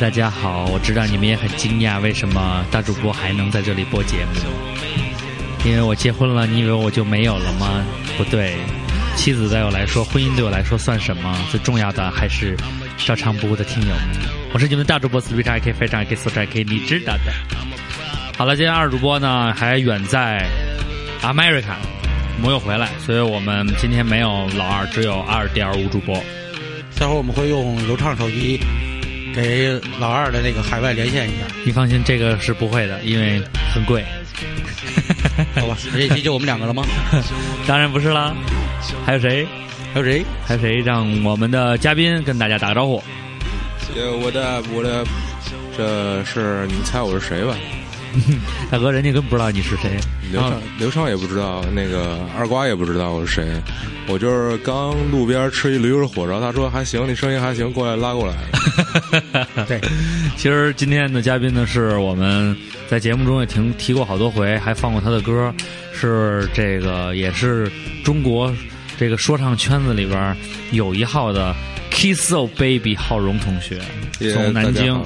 大家好，我知道你们也很惊讶，为什么大主播还能在这里播节目？因为我结婚了，你以为我就没有了吗？不对，妻子对我来说，婚姻对我来说算什么？最重要的还是照常不误的听友们。我是你们大主播 Switch IK，非常 IK 素质 IK，你知道的。好了，今天二主播呢还远在 America，没有回来，所以我们今天没有老二，只有二点五主播。待会儿我们会用流畅手机给老二的那个海外连线一下，你放心，这个是不会的，因为很贵。好吧？这期就我们两个了吗？当然不是啦，还有谁？还有谁？还有谁？让我们的嘉宾跟大家打个招呼。呃，我的我的，这是你猜我是谁吧？大哥，人家根本不知道你是谁。刘畅刘畅也不知道，那个二瓜也不知道我是谁。我就是刚路边吃一驴肉火烧，他说还行，你声音还行，过来拉过来。对，其实今天的嘉宾呢，是我们在节目中也提提过好多回，还放过他的歌，是这个也是中国这个说唱圈子里边有一号的 Kiss o Baby 浩荣同学，耶从南京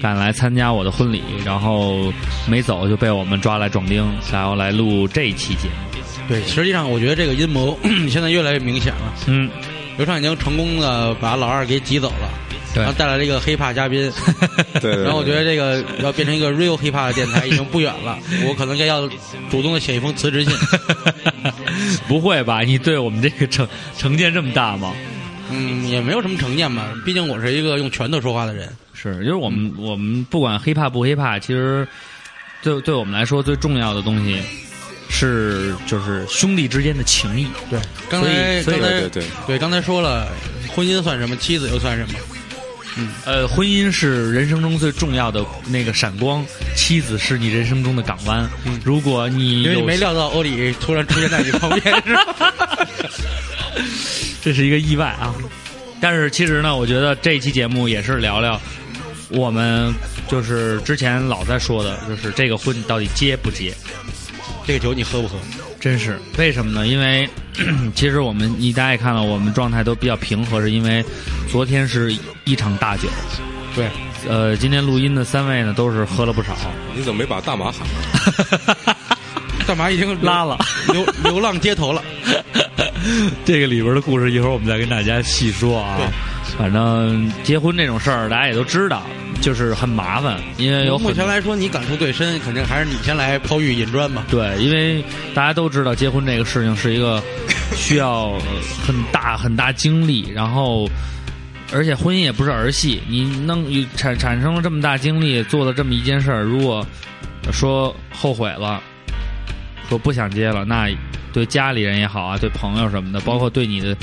赶来参加我的婚礼，然后没走就被我们抓来壮丁，然后来录这一期节目。对，实际上我觉得这个阴谋 现在越来越明显了。嗯，刘畅已经成功的把老二给挤走了，对然后带来了一个 hiphop 嘉宾，对对对。然后我觉得这个要变成一个 real hiphop 的电台已经不远了，我可能该要主动的写一封辞职信。不会吧？你对我们这个成成见这么大吗？嗯，也没有什么成见吧，毕竟我是一个用拳头说话的人。是，就是我们、我们不管 hiphop 不 hiphop，其实对对我们来说最重要的东西是就是兄弟之间的情谊。对，刚才刚才对对对对刚才说了，婚姻算什么，妻子又算什么？嗯呃，婚姻是人生中最重要的那个闪光，妻子是你人生中的港湾。嗯如果你有因为你没料到欧里突然出现在你旁边，是吧？这是一个意外啊。但是其实呢，我觉得这一期节目也是聊聊我们就是之前老在说的，就是这个婚到底结不结？这个酒你喝不喝？真是为什么呢？因为 其实我们你大家也看到，我们状态都比较平和，是因为昨天是一场大酒。对，呃，今天录音的三位呢都是喝了不少，你怎么没把大马喊了？大马已经拉了，流流浪街头了？这个里边的故事一会儿我们再跟大家细说啊。反正结婚这种事儿，大家也都知道，就是很麻烦，因为有目前来说，你感触最深，肯定还是你先来抛玉引砖吧。对，因为大家都知道结婚这个事情是一个需要呃很大很大精力，然后而且婚姻也不是儿戏，你弄产产生了这么大精力做了这么一件事儿，如果说后悔了，说不想接了，那对家里人也好啊，对朋友什么的，包括对你的。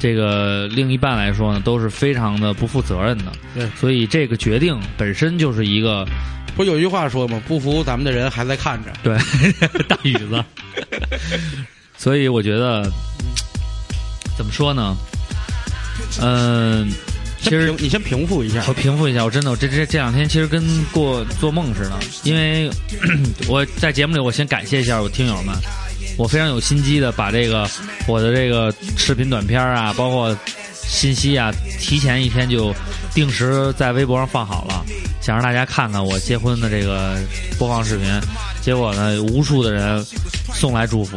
这个另一半来说呢，都是非常的不负责任的，对所以这个决定本身就是一个不是有一句话说吗？不服咱们的人还在看着。对，大宇子。所以我觉得，怎么说呢？嗯、其实你先平复一下我，平复一下，我真的，我这这这两天其实跟过做梦似的，因为 我在节目里，我先感谢一下我听友们，我非常有心机的把这个我的这个视频短片啊，包括信息啊，提前一天就定时在微博上放好了，想让大家看看我结婚的这个播放视频。结果呢，无数的人送来祝福，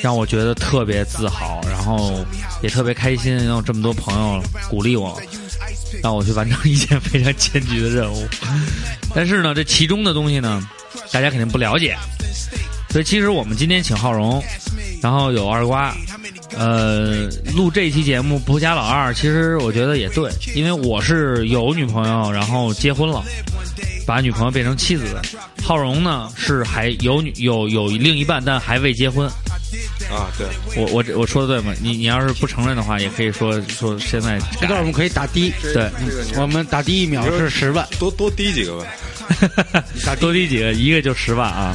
让我觉得特别自豪，然后也特别开心，有这么多朋友鼓励我。让我去完成一件非常艰巨的任务。但是呢，这其中的东西呢，大家肯定不了解。所以其实我们今天请浩荣，然后有二瓜，呃，录这期节目不加老二，其实我觉得也对，因为我是有女朋友，然后结婚了，把女朋友变成妻子。浩荣呢是还有女有有另一半，但还未结婚。啊，对，我我我说的对吗？你你要是不承认的话，也可以说说现在这段我们可以打的，对，我们打第一秒是十万，多多滴几个吧。多滴几个，一个就十万啊。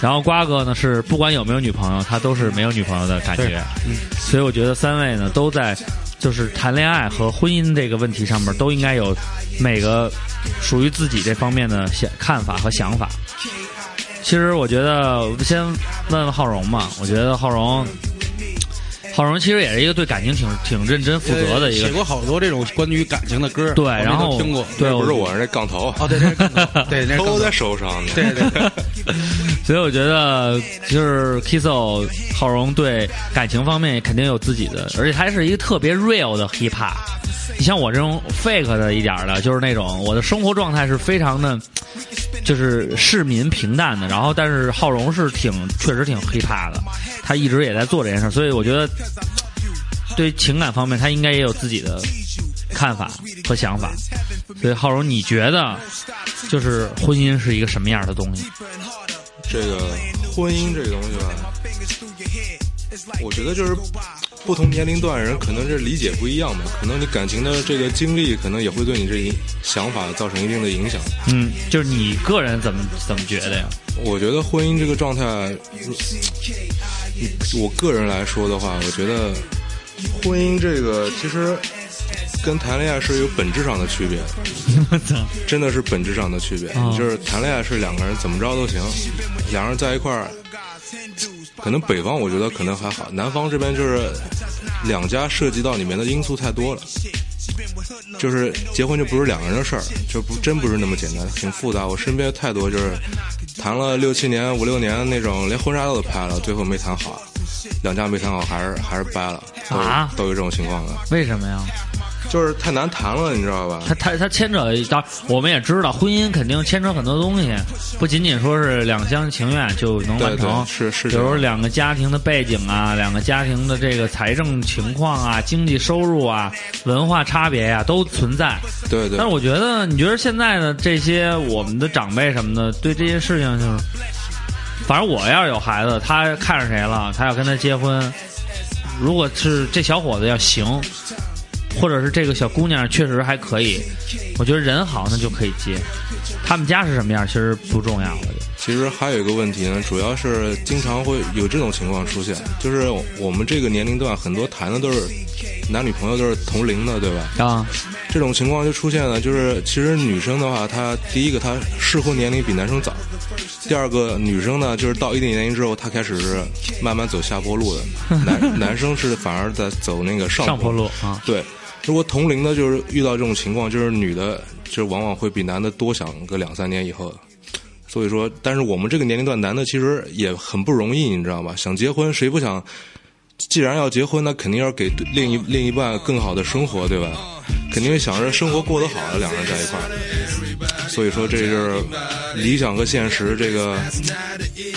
然后瓜哥呢是不管有没有女朋友，他都是没有女朋友的感觉。嗯，所以我觉得三位呢都在就是谈恋爱和婚姻这个问题上面都应该有每个属于自己这方面的想看法和想法。其实我觉得先问问浩荣吧，我觉得浩荣。浩荣其实也是一个对感情挺挺认真负责的一个，写过好多这种关于感情的歌，对，我们然后听过。对，不是我是那杠头，哦，对，那是更多 对，那是更多都在手上呢。对对对，所以我觉得就是 Kisso 浩荣对感情方面肯定有自己的，而且他是一个特别 real 的 hip hop。你像我这种 fake 的一点儿的，就是那种我的生活状态是非常的，就是市民平淡的。然后，但是浩荣是挺确实挺 hip hop 的，他一直也在做这件事儿，所以我觉得对情感方面他应该也有自己的看法和想法。所以浩荣，你觉得就是婚姻是一个什么样的东西？这个婚姻这个东西吧，我觉得就是不同年龄段人可能这理解不一样吧，可能你感情的这个经历，可能也会对你这一想法造成一定的影响。嗯，就是你个人怎么怎么觉得呀？我觉得婚姻这个状态，我个人来说的话，我觉得婚姻这个其实跟谈恋爱是有本质上的区别。我操！真的是本质上的区别。啊就是谈恋爱是两个人怎么着都行，两人在一块儿，可能北方我觉得可能还好，南方这边就是两家涉及到里面的因素太多了。就是结婚就不是两个人的事儿，就不真不是那么简单，挺复杂。我身边太多就是谈了六七年、五六年那种，连婚纱照都拍了，最后没谈好，两家没谈好，还是还是掰了，都有啊都有这种情况的，为什么呀？就是太难谈了，你知道吧？他他他牵扯到，我们也知道，婚姻肯定牵扯很多东西，不仅仅说是两厢情愿就能完成对，，是是比。如两个家庭的背景啊，两个家庭的这个财政情况啊、经济收入啊、文化差别呀、都存在。对对但是我觉得，你觉得现在的这些我们的长辈什么的，对这些事情就是，反正我要是有孩子，他看上谁了，他要跟他结婚，如果是这小伙子要行，或者是这个小姑娘确实还可以，我觉得人好那就可以接。他们家是什么样，其实不重要了。其实还有一个问题呢，主要是经常会有这种情况出现，就是我们这个年龄段很多谈的都是男女朋友都是同龄的，对吧？啊，这种情况就出现了，就是其实女生的话，她第一个她适婚年龄比男生早，第二个女生呢，就是到一定年龄之后，她开始是慢慢走下坡路的，男 男生是反而在走那个上上坡路啊，对，如果同龄的，就是遇到这种情况，就是女的，就往往会比男的多想个两三年以后。所以说，但是我们这个年龄段，男的其实也很不容易，你知道吧？想结婚，谁不想？既然要结婚，那肯定要给另一另一半更好的生活，对吧？肯定想着生活过得好两个人在一块儿。所以说，这就是理想和现实，这个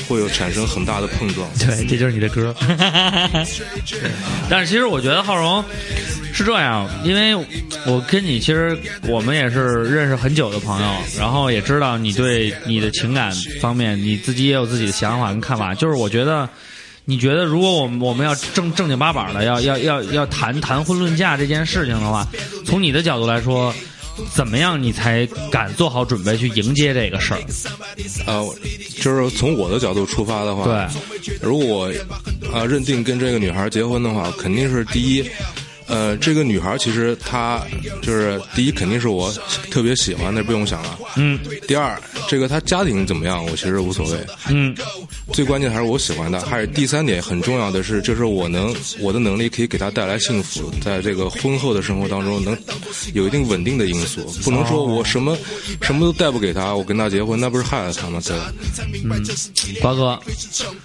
会有产生很大的碰撞。对，这就是你的歌。但是其实我觉得浩荣是这样，因为我跟你其实我们也是认识很久的朋友，然后也知道你对你的情感方面，你自己也有自己的想法跟看法。就是我觉得，你觉得如果我们我们要正正经八百的要要要要谈谈婚论嫁这件事情的话，从你的角度来说。怎么样，你才敢做好准备去迎接这个事儿？呃，就是从我的角度出发的话，对，如果我啊、认定跟这个女孩结婚的话，肯定是第一，呃，这个女孩其实她就是第一，肯定是我特别喜欢的，不用想了。嗯第二，这个她家庭怎么样，我其实无所谓。嗯最关键还是我喜欢她。还有第三点很重要的是，就是我能我的能力可以给她带来幸福，在这个婚后的生活当中能有一定稳定的因素，不能说我什么什么都带不给她，我跟她结婚，那不是害了她吗？对嗯？瓜哥，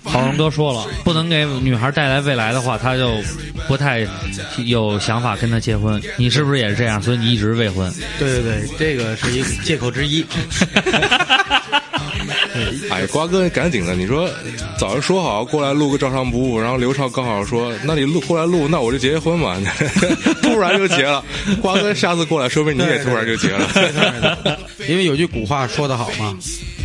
好龙哥说了，不能给女孩带来未来的话，他就不太有想法跟他结婚。你是不是也是这样？所以你一直未婚。对对对，这个是一个借口之一。哎，瓜哥赶紧的，你说早上说好过来录个照常不误，然后刘畅刚好说，那你录过来录，那我就结婚嘛，突然就结了。瓜哥下次过来，说明你也突然就结了。因为有句古话说得好嘛，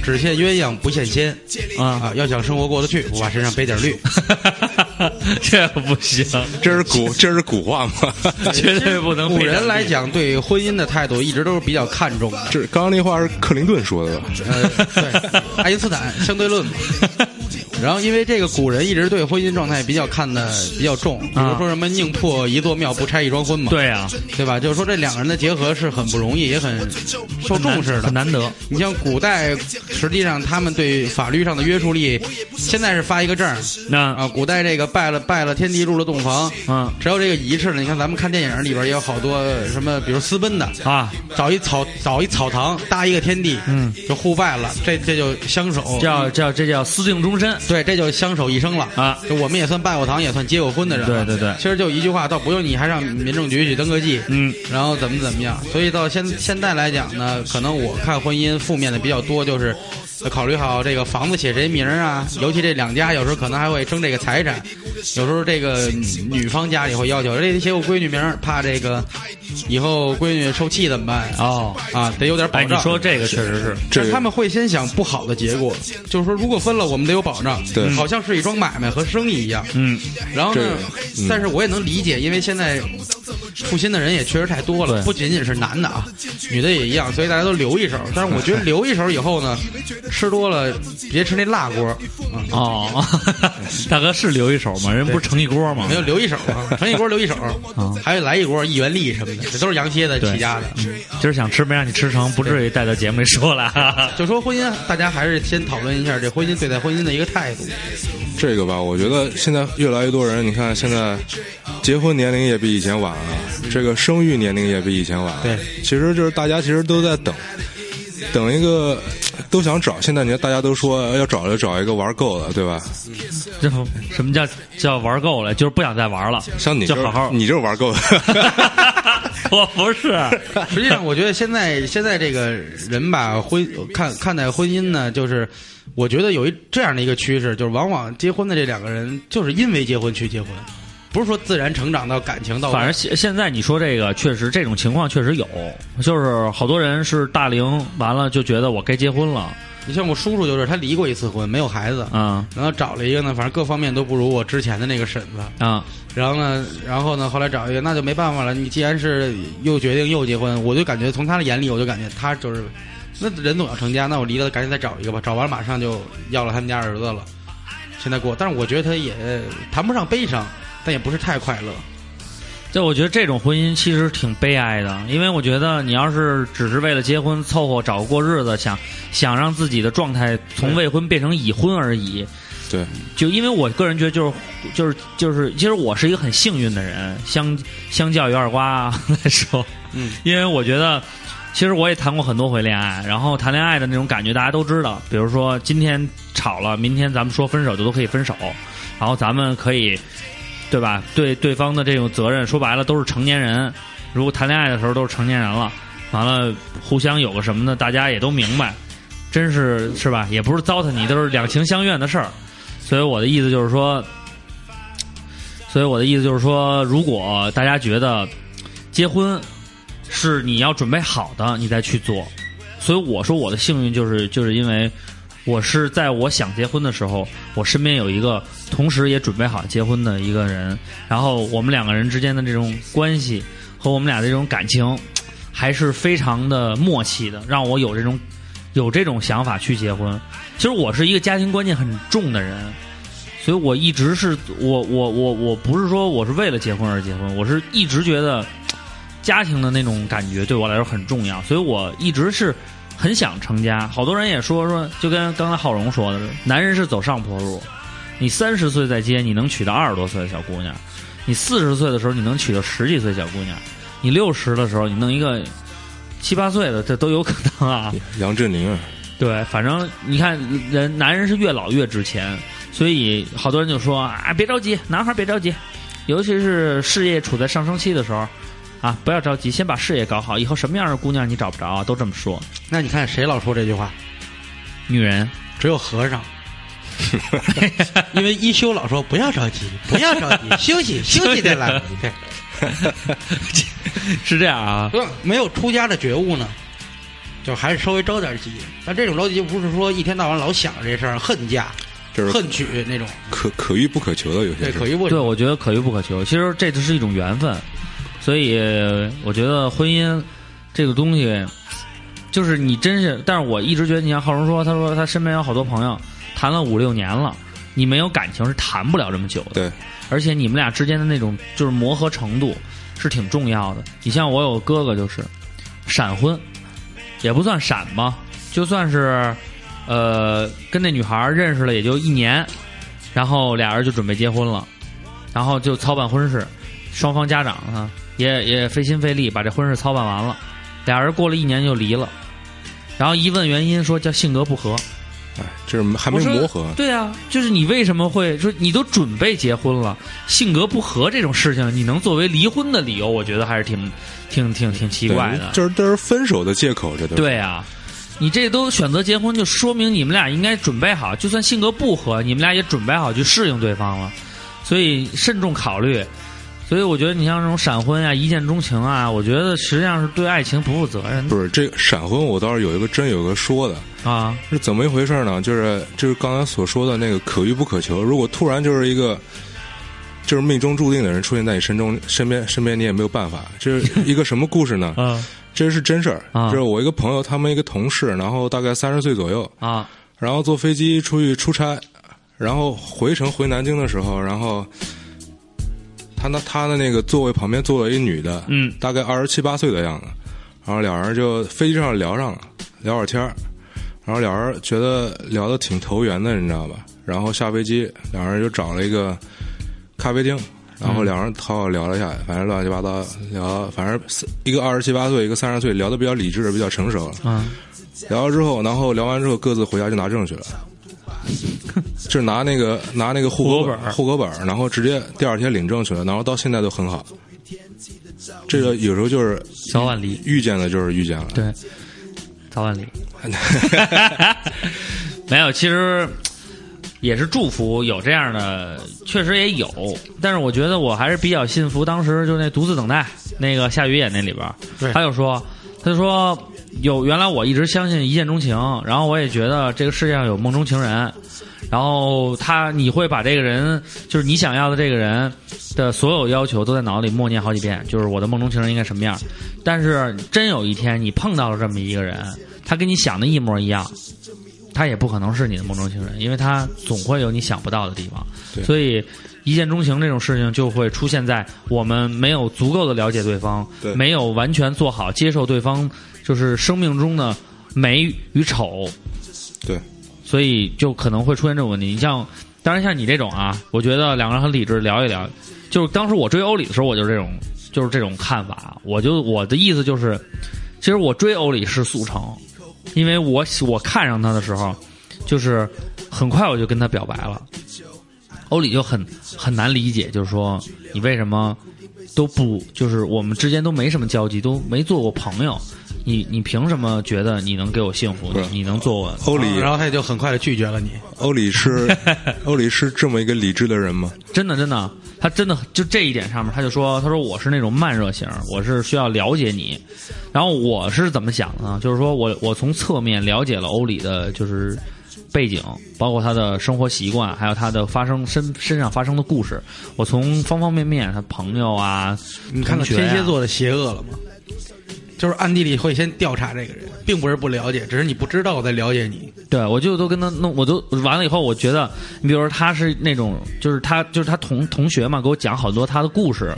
只羡鸳鸯不羡仙啊啊！要想生活过得去，我把身上背点绿。这不行，这是古 这是古话吗？绝对不能古人来讲，对婚姻的态度一直都是比较看重的。这刚刚那话是克林顿说的吧？呃，对，爱因斯坦相对论嘛。然后，因为这个古人一直对婚姻状态比较看的比较重，比如说什么宁破一座庙，不拆一桩婚嘛，对呀，对吧？就是说这两个人的结合是很不容易，也很受重视的很。难得。你像古代，实际上他们对法律上的约束力，现在是发一个证那啊。古代这个拜了拜了天地，入了洞房，嗯只有这个仪式呢，你看咱们看电影里边也有好多什么，比如私奔的，啊，找一草找一草堂搭一个天地，嗯，就互拜了，这这就相守，叫叫这叫私定终身。对，这就相守一生了啊！就我们也算拜过堂，也算结过婚的人。对对对其实就一句话，倒不用你还上民政局去登个记，嗯，然后怎么怎么样。所以到现现在来讲呢，可能我看婚姻负面的比较多，就是考虑好这个房子写谁名儿啊，尤其这两家有时候可能还会争这个财产，有时候这个女方家里会要求这得写我闺女名儿，怕这个以后闺女受气怎么办？哦，啊，得有点保哎，障。你说这个确实是，这但他们会先想不好的结果，就是说如果分了，我们得有保障，对。好像是一桩买卖和生意一样。嗯，然后呢但是我也能理解，因为现在负心的人也确实太多了，对。不仅仅是男的啊，女的也一样，所以大家都留一手。但是我觉得留一手以后呢，吃多了别吃那辣锅，啊，哦，大哥是留一手吗？人不是盛一锅吗？没？有留一手啊，盛一锅留一手，还有来一锅一元利什么的，这都是羊蝎子起家的。嗯今儿想吃没让你吃成，不至于带到节目里说了。就说婚姻，大家还是先讨论一下这婚姻对待婚姻的一个态度。这个吧，我觉得现在越来越多人，你看现在结婚年龄也比以前晚了，这个生育年龄也比以前晚了。对，其实就是大家其实都在等，等一个都想找。现在你看大家都说要找就找一个玩够了，对吧？这什么叫叫玩够了？就是不想再玩了。像你这就好好你就是玩够了。我不是，实际上，我觉得现在现在这个人吧，婚看看待婚姻呢，就是我觉得有一这样的一个趋势，就是往往结婚的这两个人，就是因为结婚去结婚，不是说自然成长到感情到。反正现现在你说这个，确实这种情况确实有，就是好多人是大龄完了就觉得我该结婚了，你像我叔叔，就是他离过一次婚，没有孩子，啊然后找了一个呢，反正各方面都不如我之前的那个婶子。啊，然后呢，然后呢，后来找一个，那就没办法了。你既然是又决定又结婚，我就感觉从他的眼里，我就感觉他就是，那人总要成家，那我离了赶紧再找一个吧。找完马上就要了他们家儿子了，现在过。但是我觉得他也谈不上悲伤，但也不是太快乐。就我觉得这种婚姻其实挺悲哀的，因为我觉得你要是只是为了结婚凑合找个过日子，想想让自己的状态从未婚变成已婚而已。对，就因为我个人觉得，就是就是就是，其实我是一个很幸运的人，相相较于二瓜 来说，嗯，因为我觉得，其实我也谈过很多回恋爱，然后谈恋爱的那种感觉大家都知道，比如说今天吵了，明天咱们说分手就都可以分手，然后咱们可以，对吧？对对方的这种责任，说白了都是成年人，如果谈恋爱的时候都是成年人了，完了互相有个什么的，大家也都明白，真是是吧？也不是糟蹋你，都是两情相悦的事儿。所以我的意思就是说，所以我的意思就是说，如果大家觉得结婚是你要准备好的，你再去做。所以我说我的幸运就是就是因为我是在我想结婚的时候，我身边有一个同时也准备好结婚的一个人，然后我们两个人之间的这种关系和我们俩的这种感情还是非常的默契的，让我有这种有这种想法去结婚。其实我是一个家庭观念很重的人，所以我一直是我我我我不是说我是为了结婚而结婚，我是一直觉得家庭的那种感觉对我来说很重要，所以我一直是很想成家。好多人也说说，就跟刚才浩荣说的，男人是走上坡路，你三十岁再结，你能娶到二十多岁的小姑娘；你四十岁的时候，你能娶到十几岁小姑娘；你六十的时候，你弄一个七八岁的，这都有可能啊。杨振宁啊，对，反正你看，人男人是越老越值钱，所以好多人就说啊，别着急，男孩别着急，尤其是事业处在上升期的时候，啊，不要着急，先把事业搞好，以后什么样的姑娘你找不着啊，都这么说。那你看谁老说这句话？女人只有和尚。因为一休老说不要着急，不要着急，休息 休息再来。对，是这样啊，没有出家的觉悟呢，就还是稍微着点急。但这种着急不是说一天到晚老想着这事儿，恨嫁、就是恨娶那种，可可遇不可求的有些对，事可遇不对，我觉得可遇不可求。其实这只是一种缘分，所以我觉得婚姻这个东西，就是你真是，但是我一直觉得，你像浩荣说，他说他身边有好多朋友谈了五六年了，你没有感情是谈不了这么久的。对，而且你们俩之间的那种就是磨合程度是挺重要的。你像我有哥哥就是闪婚，也不算闪吧，就算是呃跟那女孩认识了也就一年，然后俩人就准备结婚了，然后就操办婚事，双方家长啊也也费心费力把这婚事操办完了，俩人过了一年就离了。然后一问原因，说叫性格不合。哎，就是还没磨合。对啊，就是你为什么会说你都准备结婚了，性格不合这种事情，你能作为离婚的理由？我觉得还是挺挺挺挺奇怪的。就是都是分手的借口，这都对啊，你这都选择结婚，就说明你们俩应该准备好，就算性格不合，你们俩也准备好去适应对方了。所以慎重考虑。所以我觉得你像这种闪婚啊、一见钟情啊，我觉得实际上是对爱情不负责任的不是这个闪婚，我倒是有一个真有一个说的，啊。是怎么一回事呢？就是就是刚才所说的那个可遇不可求。如果突然就是一个就是命中注定的人出现在你身中身边身边，你也没有办法。这是 一个什么故事呢？啊这是真事儿，啊就是我一个朋友，他们一个同事，然后大概三十岁左右，啊然后坐飞机出去出差，然后回程回南京的时候，然后他那他的那个座位旁边坐了一女的，嗯大概二十七八岁的样子，然后俩人就飞机上聊上了，聊会儿天儿，然后俩人觉得聊得挺投缘的，你知道吧？然后下飞机，两人就找了一个咖啡厅。然后两人好好聊了一下，反正乱七八糟聊，反正一个二十七八岁，一个三十岁，聊得比较理智，比较成熟了。啊聊了之后，然后聊完之后各自回家就拿证去了，就是拿那个拿那个户口本户口本儿，然后直接第二天领证去了，然后到现在都很好。这个有时候就是早晚离。遇见了就是遇见了，对，早晚离。没有，其实也是祝福有这样的，确实也有。但是我觉得我还是比较信服当时就那独自等待那个夏雨演那里边他就说，他就说有原来我一直相信一见钟情，然后我也觉得这个世界上有梦中情人。然后他，你会把这个人，就是你想要的这个人的所有要求，都在脑子里默念好几遍，就是我的梦中情人应该什么样。但是真有一天你碰到了这么一个人，他跟你想的一模一样，他也不可能是你的梦中情人，因为他总会有你想不到的地方。所以一见钟情这种事情就会出现在我们没有足够的了解对方，对没有完全做好接受对方就是生命中的美与丑，对，所以就可能会出现这种问题。你像，当然像你这种啊，我觉得两个人很理智聊一聊。就是当时我追欧里的时候，我就是这种，就是这种看法。我就我的意思就是，其实我追欧里是速成，因为我喜我看上他的时候，就是很快我就跟他表白了。欧里就很很难理解，就是说你为什么都不就是我们之间都没什么交集，都没做过朋友，你你凭什么觉得你能给我幸福？你你能做我欧里然后他也就很快的拒绝了你。欧里是 欧里是这么一个理智的人吗？真的真的，他真的就这一点上面，他就说，他说我是那种慢热型，我是需要了解你。然后我是怎么想的呢？就是说我我从侧面了解了欧里的，就是背景，包括他的生活习惯，还有他的发生身身上发生的故事。我从方方面面，他朋友啊，你看看同学呀天蝎座的邪恶了吗？就是暗地里会先调查这个人，并不是不了解，只是你不知道我在了解你。对，我就都跟他弄，我都完了以后，我觉得，你比如说他是那种，就是他就是他同同学嘛，给我讲好多他的故事，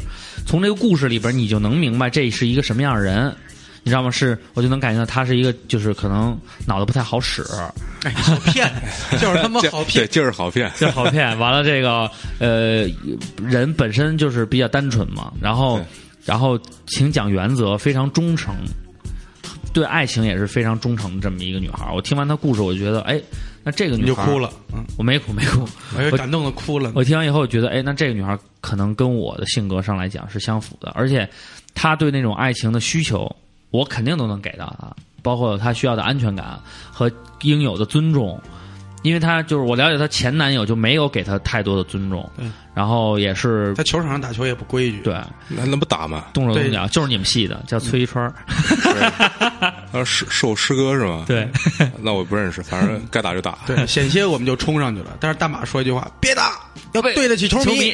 从这个故事里边，你就能明白这是一个什么样的人，你知道吗？是，我就能感觉到他是一个，就是可能脑子不太好使，哎，好骗，就是他妈好骗对，。就是好骗。就是好骗。完了，这个呃，人本身就是比较单纯嘛，然后对然后请讲原则，非常忠诚，对爱情也是非常忠诚的这么一个女孩儿。我听完她故事，我觉得，哎，那这个女孩就哭了，嗯，我没哭，没哭。我感动的哭了。我听完以后，我觉得，哎，那这个女孩可能跟我的性格上来讲是相符的，而且她对那种爱情的需求，我肯定都能给到她，包括她需要的安全感和应有的尊重，因为她就是我了解她前男友就没有给她太多的尊重，对然后也是在球场上打球也不规矩。对那那不打吗？动手动脚，就是你们系的，叫崔一川儿。啊，是是我师哥是吗？对，那我不认识，反正该打就打。对，险些我们就冲上去了。但是大马说一句话：“别打，要对得起球球迷。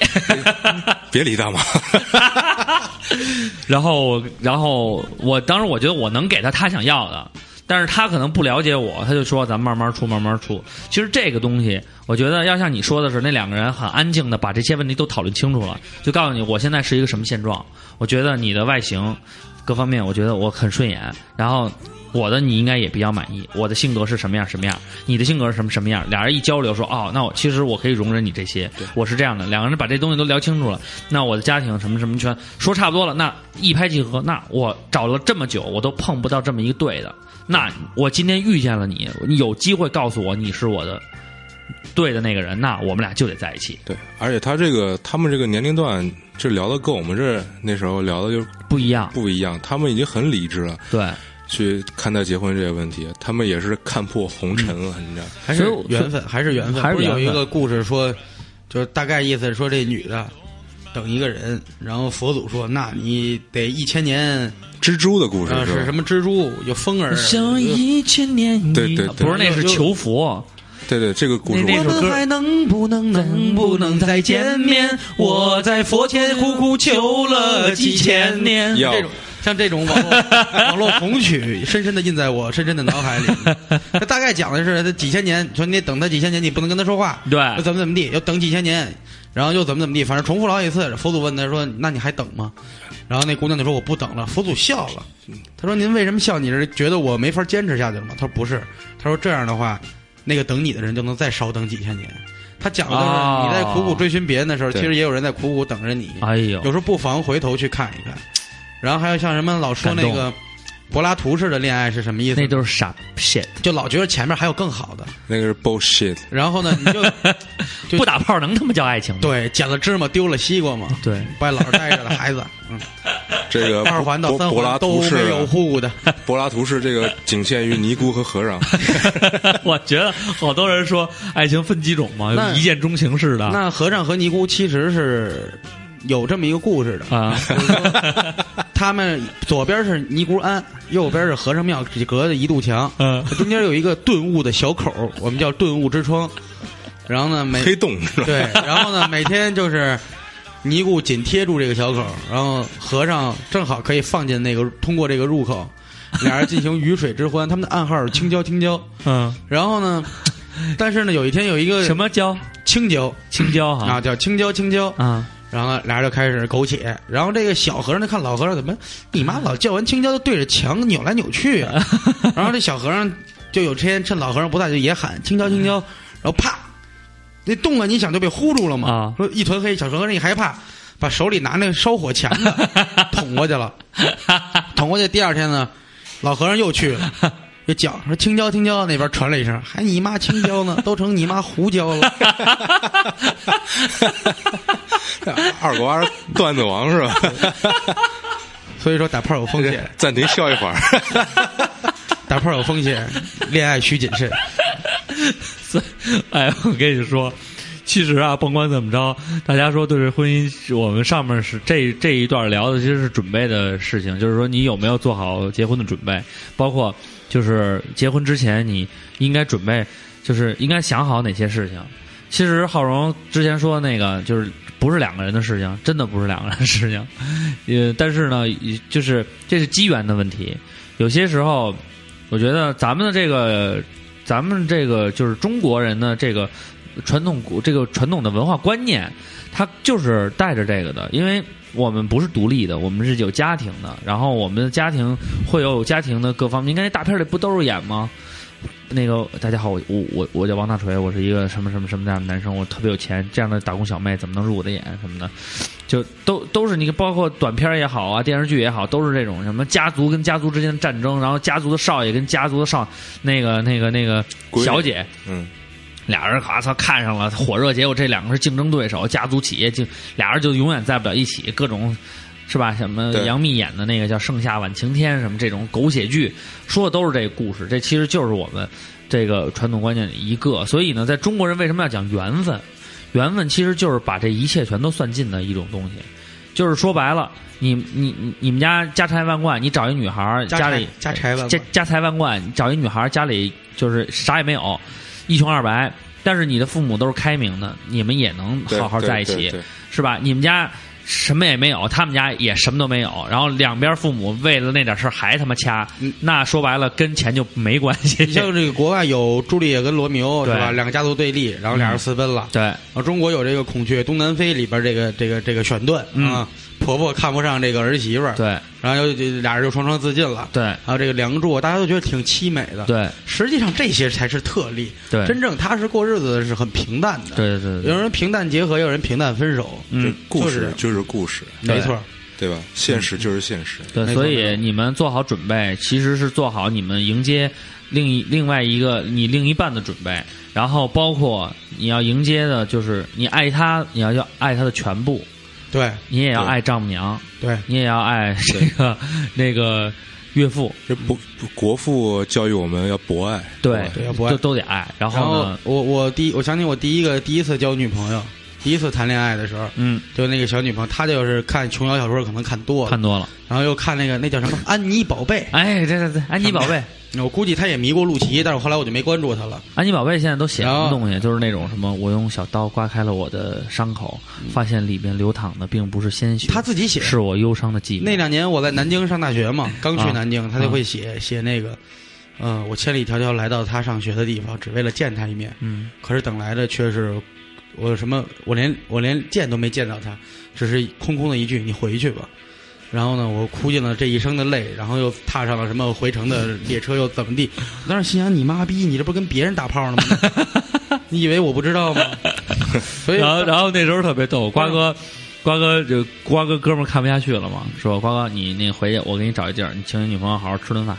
别理大马。然后，然后我当时我觉得我能给他他想要的，但是他可能不了解我，他就说咱们慢慢出，慢慢出。其实这个东西，我觉得要像你说的是，那两个人很安静的把这些问题都讨论清楚了，就告诉你我现在是一个什么现状。我觉得你的外形各方面，我觉得我很顺眼，然后。我的你应该也比较满意，我的性格是什么样什么样，你的性格是什么什么样，俩人一交流说哦，那我其实我可以容忍你这些，我是这样的，两个人把这东西都聊清楚了，那我的家庭什么什么全说差不多了，那一拍即合，那我找了这么久，我都碰不到这么一个对的，那我今天遇见了你，你有机会告诉我你是我的对的那个人，那我们俩就得在一起，对，而且他这个他们这个年龄段，这聊的跟我们这那时候聊的就不一样，不一样，他们已经很理智了。对。去看待结婚这些问题，他们也是看破红尘了，你知道？还是缘分，还是缘分。还是不是有一个故事说，就是大概意思是说，这女的等一个人，然后佛祖说，那你得一千年，蜘蛛的故事是是什么蜘蛛有风儿，像一千年一对对对。不是那是求佛，对对，这个故事我们还能不能能不能再见面？我在佛前苦苦求了几千年。要。这种像这种网络 网络红曲，深深的印在我深深的脑海里。它大概讲的是，他几千年，说你得等他几千年，你不能跟他说话，对。又怎么怎么地，要等几千年，然后又怎么怎么地，反正重复了好几次。佛祖问他说：“那你还等吗？”然后那姑娘就说：“我不等了。”佛祖笑了，他说：“您为什么笑？你是觉得我没法坚持下去了吗？”他说：“不是。”他说：“这样的话，那个等你的人就能再少等几千年。”他讲的就是你在苦苦追寻别人的时候，对其实也有人在苦苦等着你。哎呦有，时候不妨回头去看一看。然后还有像什么老说那个柏拉图式的恋爱是什么意思？那都是傻 shit，就老觉得前面还有更好的，那个是 bullshit，然后呢，你就 就不打炮能他妈叫爱情吗？对捡了芝麻丢了西瓜嘛，对，不爱老实待着的孩子，嗯，这个二环到三环都图式没有户的，柏拉图式这个仅限于尼姑和和尚。我觉得好多人说爱情分几种嘛，一见钟情似的。那和尚和尼姑其实是有这么一个故事的。啊，他们左边是尼姑庵，右边是和尚庙，只隔着一堵墙，嗯中间有一个顿悟的小口，我们叫顿悟之窗。然后呢，每黑洞？对，然后呢，每天就是尼姑紧贴住这个小口，然后和尚正好可以放进那个通过这个入口，俩人进行鱼水之欢。他们的暗号是青椒青椒。嗯，然后呢，但是呢，有一天有一个什么椒？青椒青椒哈啊，叫青椒青椒。啊，然后呢，俩人就开始苟且。然后这个小和尚就看老和尚怎么，你妈老叫完青椒就对着墙扭来扭去啊。然后这小和尚就有天趁老和尚不在，就也喊青椒青椒，然后啪，那动了，你想就被糊住了嘛。啊说一团黑，小和尚一害怕，把手里拿那个烧火钳子 捅过去了。捅过去，第二天呢，老和尚又去了。就叫说青椒青椒，那边传了一声，还你妈青椒呢，都成你妈胡椒了。二瓜段子王是吧？所以说打炮有风险，暂停笑一会儿。打炮有风险，恋爱需谨慎。所以，哎，我跟你说，其实啊，甭管怎么着，大家说对这婚姻，我们上面是这这一段聊的，其实是准备的事情，就是说你有没有做好结婚的准备，包括就是结婚之前你应该准备，就是应该想好哪些事情。其实浩荣之前说的那个，就是不是两个人的事情，真的不是两个人的事情。呃，但是呢，就是这是机缘的问题。有些时候，我觉得咱们的这个，咱们这个就是中国人的这个传统古这个传统的文化观念，它就是带着这个的，因为我们不是独立的，我们是有家庭的，然后我们的家庭会有家庭的各方面。你看那大片里不都是演吗？那个大家好，我我我我叫王大锤，我是一个什么什么什么样的男生，我特别有钱，这样的打工小妹怎么能入我的眼什么的，就都都是你包括短片也好啊，电视剧也好，都是这种什么家族跟家族之间的战争，然后家族的少爷跟家族的少那个那个那个小姐，嗯，俩人咔操看上了，火热，结果这两个是竞争对手，家族企业竞俩人就永远在不了一起，各种是吧？什么杨幂演的那个叫《盛夏晚晴天》什么这种狗血剧，说的都是这个故事。这其实就是我们这个传统观念里一个。所以呢，在中国人为什么要讲缘分？缘分其实就是把这一切全都算尽的一种东西。就是说白了，你你你你们家家财万贯，你找一女孩家家里家财万贯家家财万贯，你找一女孩家里就是啥也没有，一穷二白，但是你的父母都是开明的，你们也能好好在一起，是吧？你们家什么也没有，他们家也什么都没有，然后两边父母为了那点事儿还他妈掐，嗯那说白了跟钱就没关系你。像这个国外有朱丽叶跟罗密欧是吧？两个家族对立，然后俩人私奔了。对，然后中国有这个《孔雀东南飞》里边这个这个这个选段嗯啊，婆婆看不上这个儿媳妇儿，对，然后就俩人就双双自尽了。对，还有这个《梁祝》，大家都觉得挺凄美的。，对，实际上这些才是特例，对，真正踏实过日子的是很平淡的。，对对对有人平淡结合，有人平淡分手。这嗯，故事就是故事，没错，对吧？现实就是现实。对，所以你们做好准备，其实是做好你们迎接另一另外一个你另一半的准备，然后包括你要迎接的就是你爱他，你要要爱他的全部，对你也要爱丈母娘，对，你也要爱这个 那个岳父，这不不国父教育我们要博爱，对对要博爱。都都得爱。然然后后呢，我我第一我想起我第一个第一次交女朋友，第一次谈恋爱的时候，嗯，就那个小女朋友，她就是看琼瑶小说可能看多了，看多了，然后又看那个那叫什么《安妮宝贝。哎，对对对，安妮宝贝，》，我估计他也迷过陆琪，但是后来我就没关注他了。安妮宝贝现在都写什么东西？就是那种什么，我用小刀刮开了我的伤口，发现里面流淌的并不是鲜血，他自己写的是我忧伤的记忆。那两年我在南京上大学嘛，刚去啊南京，他就会写写那个，嗯，我千里迢迢来到他上学的地方，只为了见他一面。嗯，可是等来的却是我什么，我连我连见都没见到他，只是空空的一句“你回去吧”。然后呢，我哭尽了这一生的泪，然后又踏上了什么回程的列车，又怎么地？我当时心想：你妈逼，你这不是跟别人打炮呢吗？你以为我不知道吗？所以，然后然后那时候特别逗，瓜哥。瓜哥就瓜哥哥们儿看不下去了嘛，说瓜哥你那回去我给你找一地儿，你请你女朋友好好吃顿饭，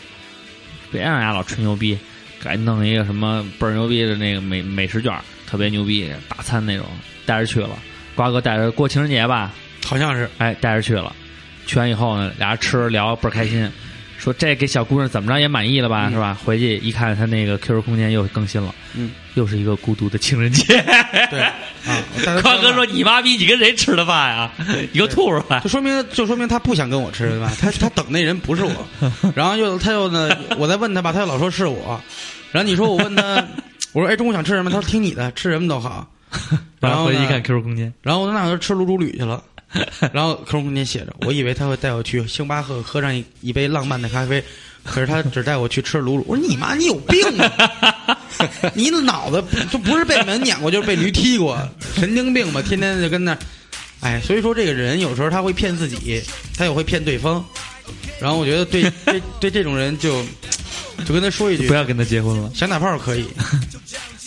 别让人家老吹牛逼，赶紧弄一个什么倍儿牛逼的那个美美食券儿，特别牛逼大餐那种，带着去了。瓜哥带着过情人节吧，好像是哎，带着去了。去完以后呢，俩人吃聊倍儿开心，说这给小姑娘怎么着也满意了吧，嗯是吧？回去一看，他那个 QQ 空间又更新了，嗯，又是一个孤独的情人节。对啊。我带她瓜哥说：“你妈逼，你跟谁吃的饭呀？你给我吐出来就说明就说明他不想跟我吃对吧？他他等那人不是我，然后又他又呢，我再问他吧，他又老说是我，然后你说我问他，我说哎中午想吃什么？他说听你的，吃什么都好。”然后回去一看 QQ 空间，然后我那我就吃卤煮旅去了，然后 QQ 空间写着，我以为他会带我去星巴克喝上一一杯浪漫的咖啡，可是他只带我去吃卤卤。我说你妈，你有病啊！你脑子就不是被门撵过，就是被驴踢过，神经病吧？天天就跟那，哎，所以说这个人有时候他会骗自己，他也会骗对方。然后我觉得对对对这种人就就跟他说一句不，要跟他结婚了。想打炮可以，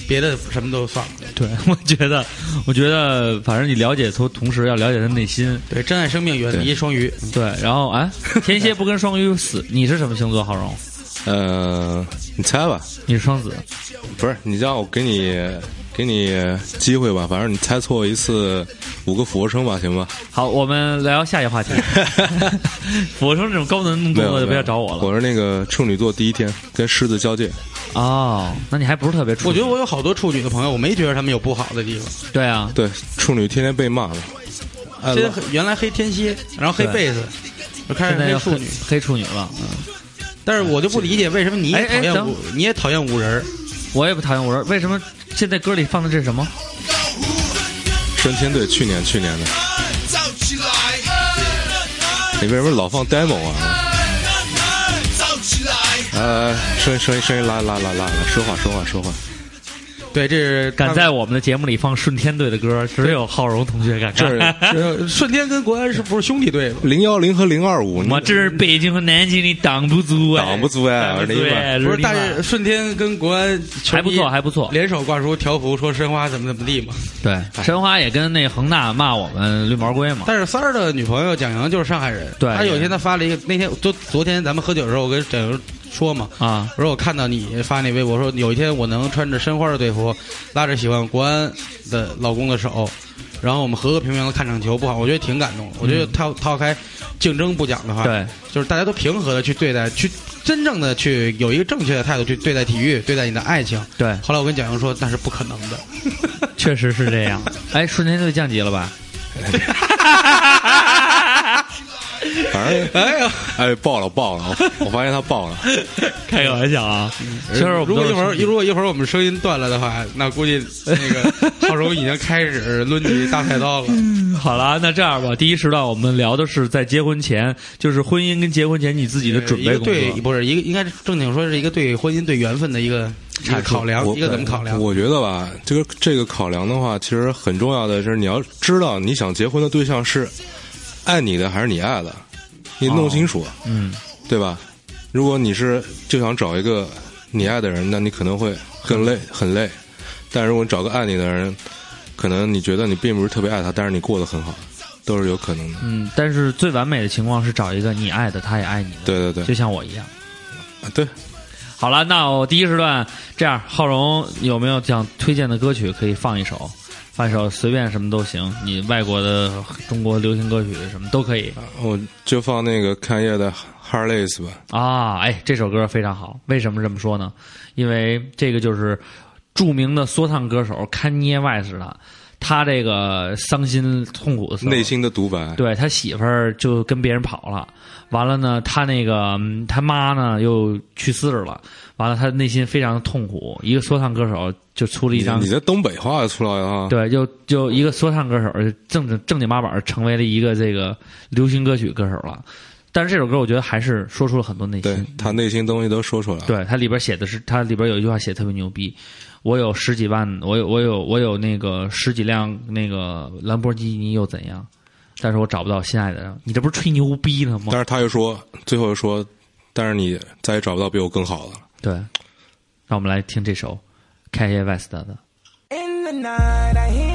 别的什么都算了。对，我觉得，我觉得，反正你了解同同时要了解他内心。对，珍爱生命，远离双鱼。对，然后哎，天蝎不跟双鱼死，你是什么星座？浩荣，呃，你猜吧，你是双子。不是你让我给你给你机会吧，反正你猜错一次，五个俯卧撑吧，行吧？好，我们聊下一个话题。俯卧撑这种高难度动，作就不要找我了。我是那个处女座第一天跟狮子交界，哦，那你还不是特别处女？我觉得我有好多处女的朋友，我没觉得他们有不好的地方。对啊，对，处女天天被骂了。哎现在黑原来黑天蝎，然后黑对贝斯，我开始现在要黑处女。黑处女了。嗯，但是我就不理解为什么你哎也讨厌五，你也讨厌五人儿。我也不讨厌五人为什么现在歌里放的这是什么？春天队去年去年的，你为什么老放 demo 啊？来来来，声音声音声音拉拉拉拉拉，说话说话说话。对，这是敢在我们的节目里放顺天队的歌，只有浩荣同学敢这干。这顺天跟国安是不是兄弟队吗？零幺零和零二五，我这是北京和南京你挡不住哎，挡不住哎对不是顺天跟国安还不错，还不错。联手挂出条幅说申花怎么怎么地嘛。对，申花也跟那恒大骂我们绿毛龟嘛。但是三儿的女朋友蒋莹就是上海人，对他有一天他发了一个，那天就昨天咱们喝酒的时候，我跟蒋莹说嘛，啊，我说我看到你发那微博，说有一天我能穿着申花的队服，拉着喜欢国安的老公的手，然后我们和和平平的看场球，不好，我觉得挺感动的。我觉得嗯套套开竞争不讲的话，对，就是大家都平和的去对待，去真正的去有一个正确的态度去对待体育，对待你的爱情。对，后来我跟蒋英说，那是不可能的。确实是这样。哎，瞬间就降级了吧？反正哎呀，哎爆了爆了，我 我发现他爆了。开个玩笑啊！其实如果一会儿如果一会儿我们声音断了的话，那估计那个 浩荣已经开始抡起大菜刀了。好了，那这样吧，第一时段我们聊的是在结婚前，就是婚姻跟结婚前你自己的准备工作。对，不是一个，应该是正经说是一个对婚姻、对缘分的一个一个考量，我一个怎么考量？我觉得吧，这个这个考量的话，其实很重要的是你要知道你想结婚的对象是爱你的还是你爱的，你弄清楚，嗯，对吧？如果你是就想找一个你爱的人，那你可能会更累，很累。但如果你找个爱你的人，可能你觉得你并不是特别爱他，但是你过得很好，都是有可能的。嗯，但是最完美的情况是找一个你爱的，他也爱你的，对对对就像我一样。啊对，好了，那我第一时段这样，浩荣有没有想推荐的歌曲可以放一首？放一首随便什么都行，你外国的、中国流行歌曲什么都可以我就放那个看叶的《Heartless》吧。啊！哎，这首歌非常好，为什么这么说呢？因为这个就是著名的说唱歌手堪涅外斯的，他这个伤心痛苦内心的独白，对他媳妇儿就跟别人跑了，完了呢，他那个嗯他妈呢又去世了，完了他内心非常的痛苦。一个说唱歌手就出了一张你，的东北话出来了啊！对，就就一个说唱歌手正正正经八板成为了一个这个流行歌曲歌手了。但是这首歌我觉得还是说出了很多内心对心。他内心东西都说出来了。对，他里边写的是，他里边有一句话写得特别牛逼。我有十几万，我有我有我有那个十几辆那个兰博基尼又怎样？但是我找不到心爱的人。你这不是吹牛逼呢吗但？是他又说，最后又说，但是你再也找不到比我更好的了。对，让我们来听这首 Kanye West 的。In the night, I hear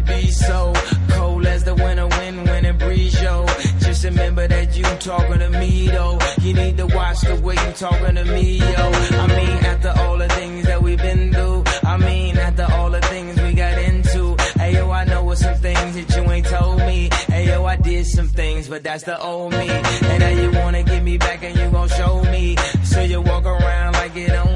You be so cold as the winter wind when it breeze, yo? Just remember that you talking to me, though. You need to watch the way you talking to me, yo. I mean, after all the things that we've been through, I mean, after all the things we got into. Hey, yo, I know some things that you ain't told me. Hey, yo, I did some things, but that's the old me. And now you wanna get me back and you gon' show me. So you walk around like it don't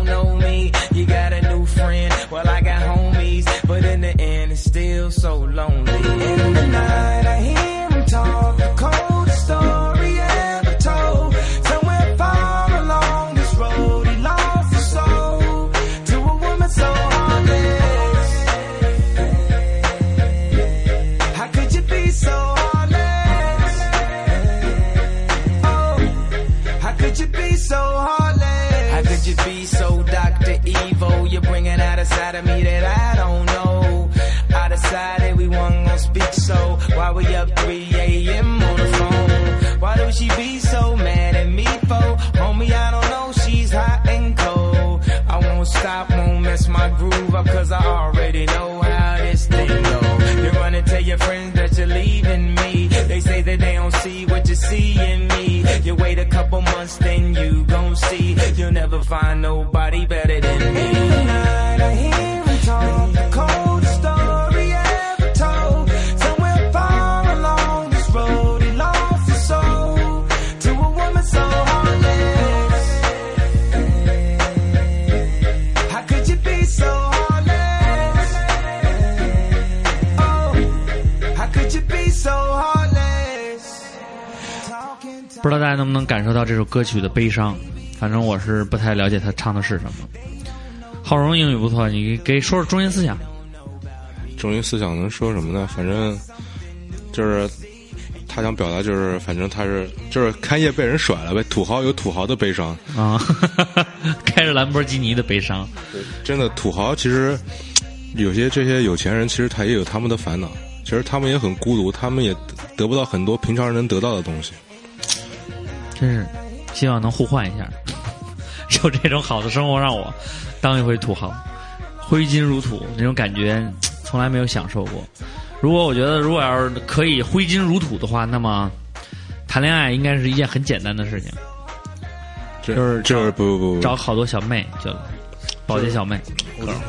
end, it's still so lonely. In the night, I hear him talk the coldest story ever told. Somewhere far along this road, he lost his soul to a woman so heartless. How could you be so heartless? Oh, how could you be so heartless? How could you be so Dr. Evil? You're bringing out a side of me that I so why we up 3 a.m. on the phone? Why do she be so mad at me for? Homie, I don't know, she's hot and cold. I won't stop, won't mess my groove up, cause I already know how this thing go. You and tell your friends that you're leaving me. They say that they don't see what you see in me. You wait a couple months, then you gon' see. You'll never find nobody better than me. 能不能感受到这首歌曲的悲伤？反正我是不太了解他唱的是什么。浩荣英语不错，你给说说中心思想。中心思想能说什么呢？反正就是他想表达，就是反正他是就是开业被人甩了呗，土豪有土豪的悲伤。啊，开着兰博基尼的悲伤。真的，土豪其实有些这些有钱人，其实他也有他们的烦恼，其实他们也很孤独，他们也得不到很多平常人能得到的东西。真是希望能互换一下，有这种好的生活让我当一回土豪。挥金如土那种感觉，从来没有享受过。如果我觉得如果要是可以挥金如土的话，那么谈恋爱应该是一件很简单的事情，就是就是这不不不找好多小妹就保洁小妹。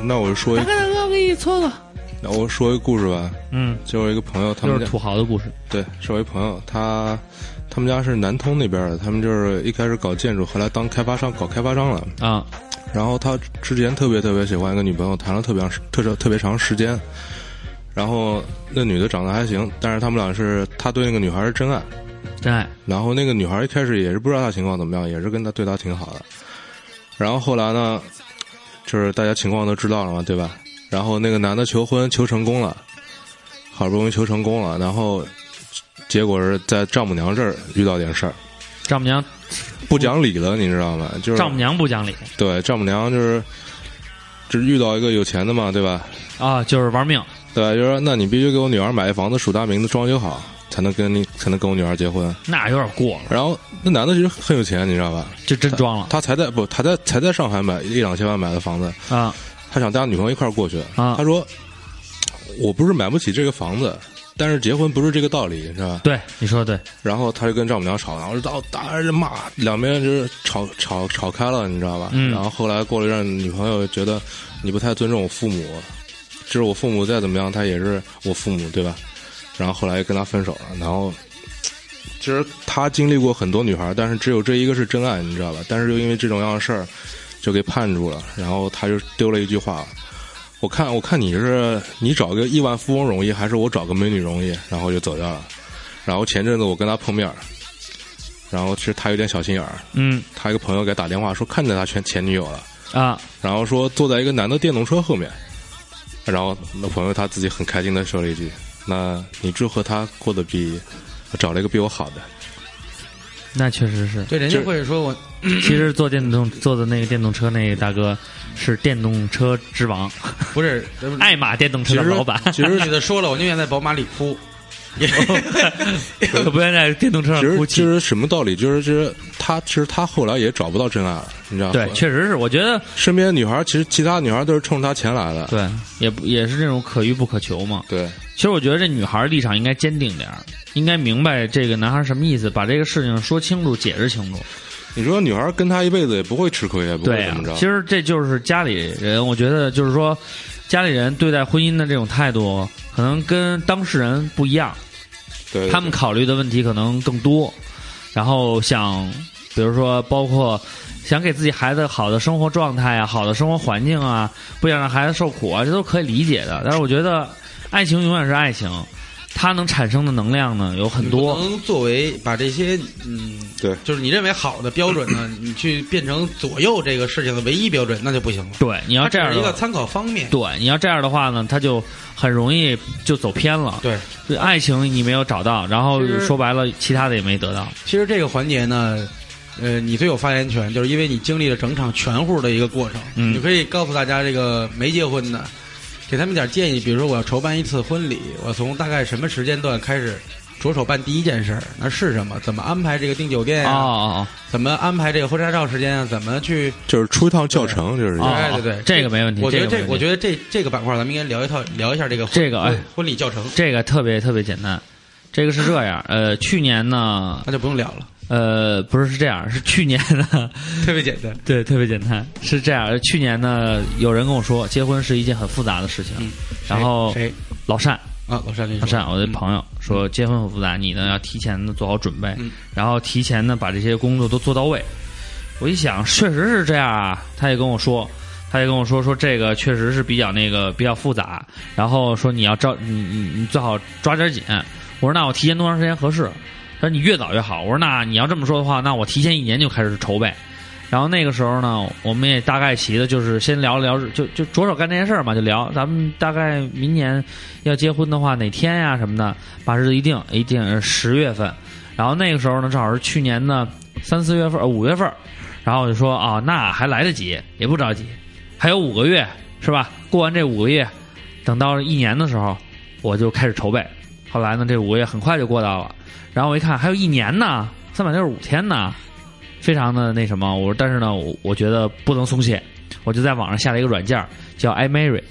那我说一大，哥大哥，我给你搓搓。那我说一个故事吧。嗯，就我一个朋友，他们家就是土豪的故事。对，是我一朋友，他他们家是南通那边的，他们就是一开始搞建筑，后来当开发商，搞开发商了。啊，然后他之前特别特别喜欢一个女朋友，谈了特别长时特别特别长时间。然后那女的长得还行，但是他们俩是他对那个女孩是真爱。真爱。然后那个女孩一开始也是不知道他情况怎么样，也是跟他对他挺好的。然后后来呢，就是大家情况都知道了嘛，对吧？然后那个男的求婚求成功了，好不容易求成功了，然后结果是在丈母娘这儿遇到点事儿，丈母娘，不讲理了，你知道吗？就是丈母娘不讲理对丈母娘就是就是遇到一个有钱的嘛，对吧？啊，就是玩命。对，就说那你必须给我女儿买一房子，署大名字，装修好，才能跟你才能跟我女儿结婚。那有点过了，然后那男的其实很有钱，你知道吧？就真装了他才在不，他在才在上海买一两千万买的房子，啊他想带他女朋友一块儿过去。啊他说：“我不是买不起这个房子，但是结婚不是这个道理，你知道吧对，你说的对，？”然后他就跟丈母娘吵，然后到打着骂，两边就是吵吵吵开了，你知道吧？嗯然后后来过了一阵，女朋友觉得你不太尊重我父母，就是我父母再怎么样，他也是我父母，对吧？然后后来跟他分手了，然后。其实他经历过很多女孩，但是只有这一个是真爱，你知道吧？但是又因为这种样的事儿，就给判住了。然后他就丢了一句话：“我看，我看你是你找个亿万富翁容易，还是我找个美女容易？”然后就走掉了。然后前阵子我跟他碰面儿，然后其实他有点小心眼儿，嗯他一个朋友给他打电话说看见他前前女友了，啊，然后说坐在一个男的电动车后面，然后那朋友他自己很开心的说了一句：“那你祝贺他过得比找了一个比我好的。”那确实是。对，人家会说我 其实坐电动坐的那个电动车那个大哥是电动车之王，不是，爱玛电动车的老板，其实女的说了，我宁愿在宝马里哭。可 不愿意在电动车其实上哭泣。其实什么道理？就是其实他其实他后来也找不到真爱了，你知道吗？对，确实是，我觉得身边的女孩，其实其他女孩都是冲着他钱来的。对，也不也是这种可遇不可求嘛。对，其实我觉得这女孩立场应该坚定点儿，应该明白这个男孩什么意思，把这个事情说清楚、解释清楚。你说女孩跟他一辈子也不会吃亏，也不会怎么着。，其实这就是家里人，我觉得就是说，家里人对待婚姻的这种态度，可能跟当事人不一样。他们考虑的问题可能更多，然后想，比如说包括想给自己孩子好的生活状态啊，好的生活环境啊，不想让孩子受苦啊，这都可以理解的。但是我觉得，爱情永远是爱情，它能产生的能量呢有很多。能作为把这些嗯，对就是你认为好的标准呢，你去变成左右这个事情的唯一标准，那就不行了。对，你要这样的一个参考方面。对，你要这样的话呢，它就很容易就走偏了。对，对，爱情你没有找到，然后说白了，其他的也没得到。其实这个环节呢，呃，你最有发言权，就是因为你经历了整场全户的一个过程，嗯你可以告诉大家这个没结婚的，给他们点建议，比如说我要筹办一次婚礼，我从大概什么时间段开始着手办第一件事儿，那是什么？怎么安排这个订酒店啊？啊啊怎么安排这个婚纱照时间啊？怎么去？就是出一套教程，就是哦哦，哎对对这个没问题。我觉得这，我觉得这这个板块，咱们应该聊一套，聊一下这个这个婚礼教程，这个特别特别简单，这个是这样，呃，去年呢，那就不用聊了，呃，不是是这样，是去年呢，特别简单。对，特别简单，是这样，去年呢，有人跟我说，结婚是一件很复杂的事情，嗯然后谁老单，啊？老单跟你说，老单，我的朋友说，结婚很复杂，你呢要提前的做好准备，嗯然后提前呢把这些工作都做到位。我一想，确实是这样啊，他也跟我说。他也跟我说说这个确实是比较那个比较复杂，然后说你要照你你你最好抓点紧。我说那我提前多长时间合适？他说你越早越好。我说那你要这么说的话，那我提前一年就开始筹备。然后那个时候呢，我们也大概齐的，就是先聊了聊，就就着手干这件事儿嘛，就聊咱们大概明年要结婚的话哪天呀、什么的，把日子一定，一定是十月份。然后那个时候呢，正好是去年的三四月份、五月份，然后我就说啊，那还来得及，也不着急，还有五个月是吧？过完这五个月，等到一年的时候，我就开始筹备。后来呢，这五个月很快就过到了，然后我一看还有一年呢，三百六十五天呢，非常的那什么。我说，但是呢，我我觉得不能松懈，我就在网上下了一个软件叫 iMary，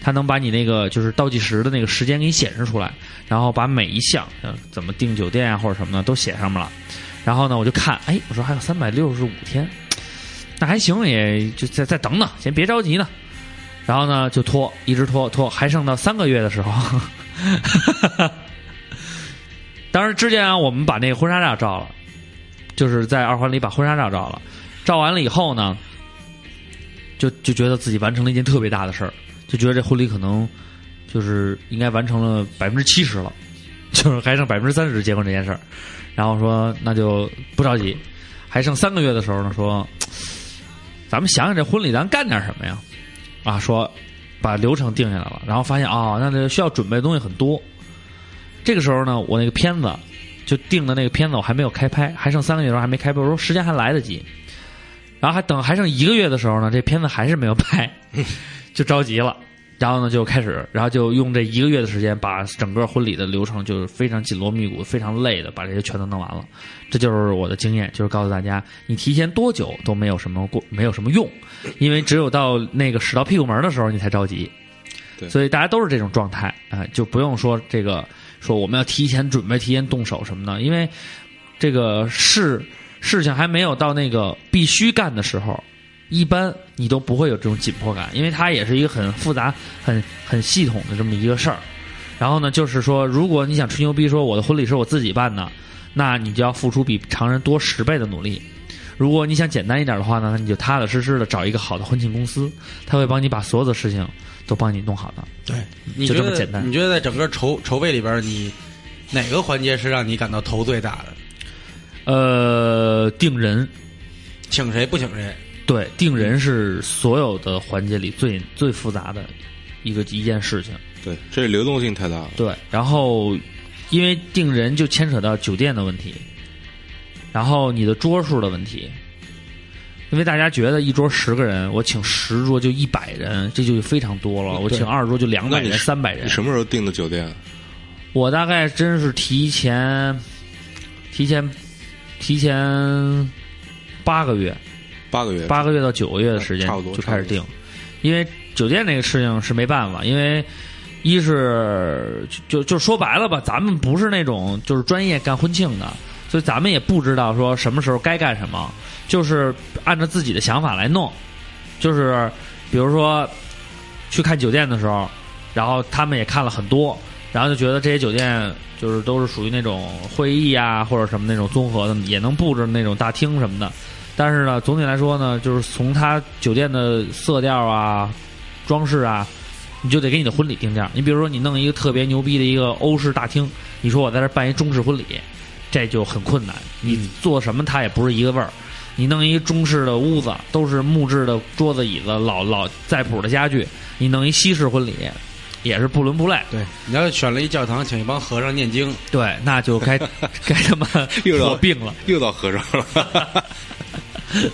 它能把你那个就是倒计时的那个时间给你显示出来，然后把每一项呃怎么订酒店啊或者什么的都写上面了。然后呢，我就看，哎，我说还有三百六十五天，那还行，也就再再等等，先别着急呢。然后呢，就拖，一直拖拖，还剩到三个月的时候。哈哈哈当时之前啊，我们把那个婚纱照照了，就是在二环里把婚纱照照了。照完了以后呢，就就觉得自己完成了一件特别大的事儿，就觉得这婚礼可能就是应该完成了百分之七十了，就是还剩百分之三十结婚这件事儿。然后说那就不着急，还剩三个月的时候呢，说咱们想想这婚礼咱干点什么呀？啊，说把流程定下来了，然后发现啊、那这需要准备的东西很多。这个时候呢，我那个片子就定的那个片子我还没有开拍，还剩三个月的时候还没开拍，我说时间还来得及。然后还等还剩一个月的时候呢，这片子还是没有拍，就着急了。然后呢，就开始，然后就用这一个月的时间，把整个婚礼的流程就是非常紧锣密鼓、非常累的把这些全都弄完了。这就是我的经验，就是告诉大家，你提前多久都没有什么过，没有什么用，因为只有到那个使到屁股门的时候，你才着急。对所以大家都是这种状态啊、就不用说这个说我们要提前准备、提前动手什么的，因为这个事事情还没有到那个必须干的时候，一般你都不会有这种紧迫感，因为它也是一个很复杂、很很系统的这么一个事儿。然后呢，就是说，如果你想吹牛逼说我的婚礼是我自己办的，那你就要付出比常人多十倍的努力。如果你想简单一点的话呢，那你就踏踏实实的找一个好的婚庆公司，他会帮你把所有的事情都帮你弄好了。对，你就这么简单你觉得在整个筹筹备里边，你哪个环节是让你感到头最大的？呃，定人，请谁不请谁？对，定人是所有的环节里最最复杂的一个一件事情。对，这流动性太大了。对，然后因为定人就牵扯到酒店的问题，然后你的桌数的问题，因为大家觉得一桌十个人，我请十桌就一百人，这就非常多了。我请二十桌就两百人、三百人你。什么时候订的酒店？我大概真是提前提前提前八个月，八个月。八个月到九个月的时间差不多就开始订，因为酒店这个事情是没办法，因为一是就就就说白了吧，咱们不是那种就是专业干婚庆的，所以咱们也不知道说什么时候该干什么，就是按照自己的想法来弄，就是比如说去看酒店的时候，然后他们也看了很多，然后就觉得这些酒店就是都是属于那种会议啊或者什么那种综合的，也能布置那种大厅什么的。但是呢，总体来说呢，就是从它酒店的色调啊、装饰啊，你就得给你的婚礼定价。你比如说，你弄一个特别牛逼的一个欧式大厅，你说我在这儿办一中式婚礼，这就很困难。你做什么它也不是一个味儿。你弄一中式的屋子，都是木质的桌子、椅子，老老在谱的家具。你弄一西式婚礼，也是不伦不类。对，你要选了一教堂，请一帮和尚念经，对，那就该 该他妈又到病了。又到和尚了。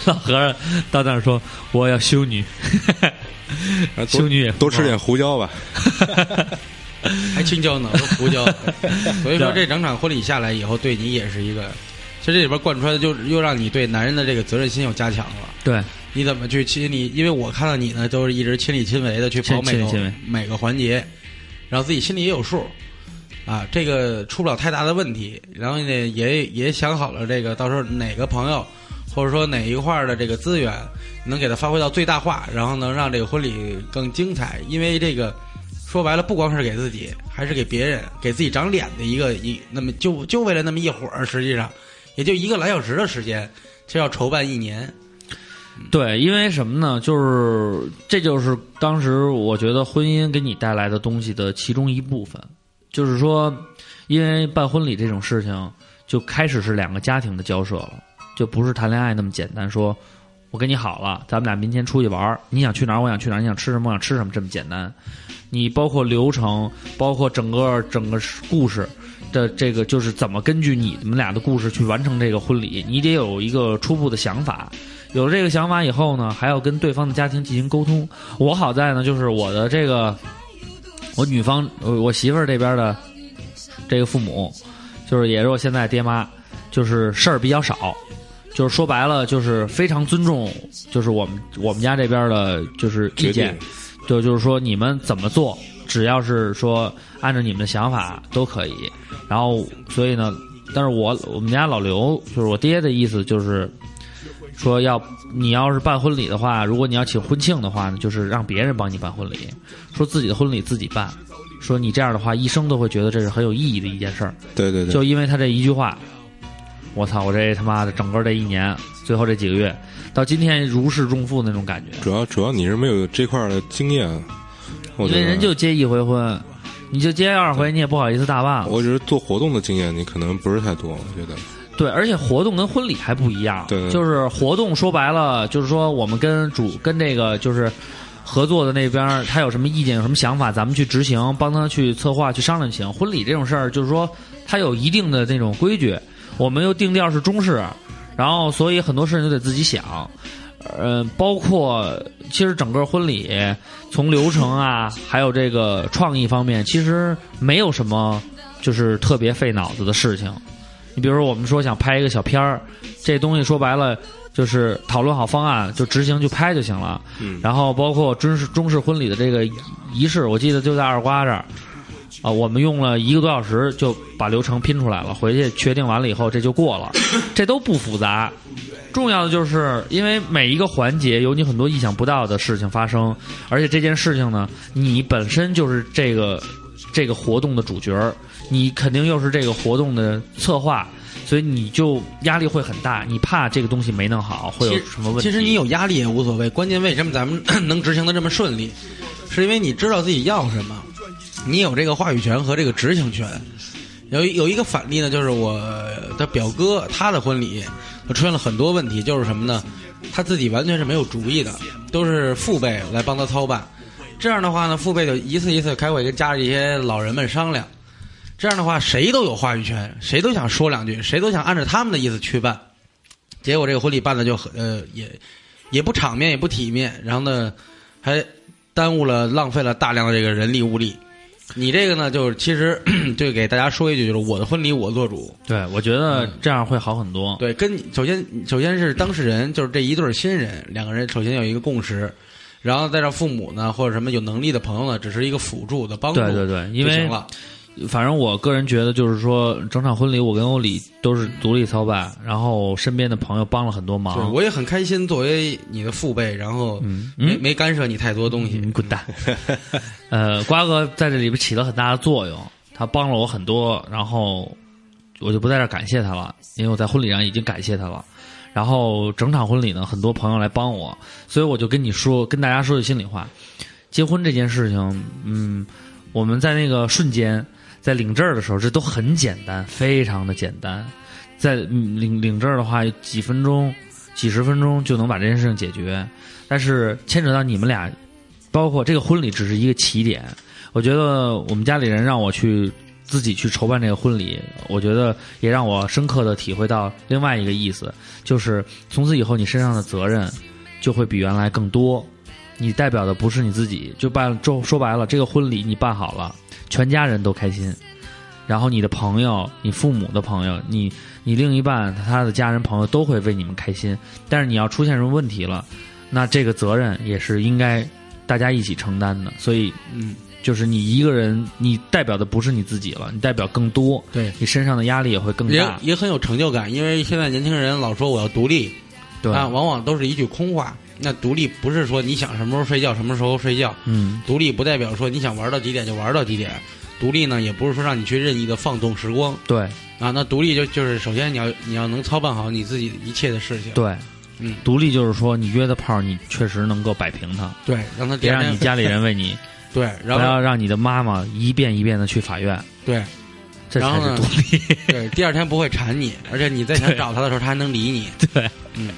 老和尚到那儿说：“我要修女，修女也多吃点胡椒吧。还青椒呢，都胡椒。所以说，这整场婚礼下来以后，对你也是一个，其实这里边贯穿的就又让你对男人的这个责任心又加强了。对你怎么去其实你？因为我看到你呢，都是一直亲力亲为的去跑每每个环节，然后自己心里也有数啊，这个出不了太大的问题。然后呢，也也想好了这个到时候哪个朋友或者说哪一块儿的这个资源能给他发挥到最大化，然后能让这个婚礼更精彩。因为这个说白了，不光是给自己，还是给别人，给自己长脸的一个一那么就就为了那么一会儿，实际上也就一个来小时的时间，就要筹办一年。对，因为什么呢？就是这就是当时我觉得婚姻给你带来的东西的其中一部分。就是说，因为办婚礼这种事情，就开始是两个家庭的交涉了，就不是谈恋爱那么简单。说我跟你好了，咱们俩明天出去玩，你想去哪儿，我想去哪儿，你想吃什么，我想吃什么，这么简单。你包括流程，包括整个整个故事的这个，就是怎么根据你们俩的故事去完成这个婚礼，你得有一个初步的想法。有了这个想法以后呢，还要跟对方的家庭进行沟通。我好在呢，就是我的这个我女方，我我媳妇儿这边的这个父母，就是也是我现在爹妈，就是事儿比较少，就是说白了，就是非常尊重，就是我们我们家这边的，就是意见，就就是说你们怎么做，只要是说按照你们的想法都可以。然后，所以呢，但是我我们家老刘就是我爹的意思，就是说要你要是办婚礼的话，如果你要请婚庆的话呢，就是让别人帮你办婚礼，说自己的婚礼自己办。说你这样的话，一生都会觉得这是很有意义的一件事儿。对对对，就因为他这一句话，我操！我这他妈的整个这一年，最后这几个月，到今天如释重负那种感觉。主要主要你是没有这块儿的经验，我因为觉得人就结一回婚，你就结二回，你也不好意思大办。我只是做活动的经验，你可能不是太多，我觉得。对，而且活动跟婚礼还不一样。就是活动说白了，就是说我们跟主跟这个就是合作的那边，他有什么意见、有什么想法，咱们去执行，帮他去策划、去商量就行。婚礼这种事儿，就是说它有一定的那种规矩，我们又定调是中式，然后所以很多事情就得自己想。呃，包括其实整个婚礼从流程啊，还有这个创意方面，其实没有什么就是特别费脑子的事情。你比如说，我们说想拍一个小片儿，这东西说白了就是讨论好方案，就执行就拍就行了。嗯然后包括中式中式婚礼的这个仪式，我记得就在二瓜这儿啊，我们用了一个多小时就把流程拼出来了，回去确定完了以后这就过了，这都不复杂。重要的就是，因为每一个环节有你很多意想不到的事情发生，而且这件事情呢，你本身就是这个这个活动的主角，你肯定又是这个活动的策划，所以你就压力会很大，你怕这个东西没弄好会有什么问题。其实你有压力也无所谓，关键为什么咱们 能执行的这么顺利，是因为你知道自己要什么，你有这个话语权和这个执行权。有有一个反例呢，就是我的表哥他的婚礼，出现了很多问题，就是什么呢？他自己完全是没有主意的，都是父辈来帮他操办。这样的话呢，父辈就一次一次开会跟家里一些老人们商量。这样的话，谁都有话语权，谁都想说两句，谁都想按照他们的意思去办。结果这个婚礼办的就很呃也也不场面也不体面，然后呢还耽误了浪费了大量的这个人力物力。你这个呢，就是其实 就给大家说一句，就是我的婚礼我做主。对，我觉得这样会好很多。对，跟首先首先是当事人，就是这一对新人，两个人首先有一个共识，然后再让父母呢或者什么有能力的朋友呢，只是一个辅助的帮助，对对对，因为就行了。反正我个人觉得，就是说整场婚礼我跟欧里都是独立操办，然后身边的朋友帮了很多对，忙。我也很开心，作为你的父辈，然后嗯没、嗯没干涉你太多东西。你滚蛋！呃，瓜哥在这里边起了很大的作用，他帮了我很多，然后我就不在这感谢他了，因为我在婚礼上已经感谢他了。然后整场婚礼呢，很多朋友来帮我，所以我就跟你说，跟大家说句心里话，结婚这件事情，嗯，我们在那个瞬间，在领证儿的时候，这都很简单，非常的简单。在领领证儿的话，几分钟、几十分钟就能把这件事情解决。但是牵扯到你们俩，包括这个婚礼只是一个起点。我觉得我们家里人让我去自己去筹办这个婚礼，我觉得也让我深刻的体会到另外一个意思，就是从此以后你身上的责任就会比原来更多。你代表的不是你自己，就办就说白了，这个婚礼你办好了，全家人都开心，然后你的朋友、你父母的朋友、你你另一半他的家人朋友都会为你们开心。但是你要出现什么问题了，那这个责任也是应该大家一起承担的。所以，嗯，就是你一个人，你代表的不是你自己了，你代表更多，对，你身上的压力也会更也大。也很有成就感，因为现在年轻人老说我要独立，对，啊，往往都是一句空话。那独立不是说你想什么时候睡觉什么时候睡觉，嗯，独立不代表说你想玩到几点就玩到几点，独立呢也不是说让你去任意的放纵时光对。啊。那独立就就是首先你要你要能操办好你自己一切的事情，对，嗯，独立就是说你约的炮，你确实能够摆平他，对，让他别让你家里人为你，对，不然后要让你的妈妈一遍一遍的去法院，对这才是然后呢独立。对，第二天不会缠你，而且你再想找他的时候他还能理你，对嗯，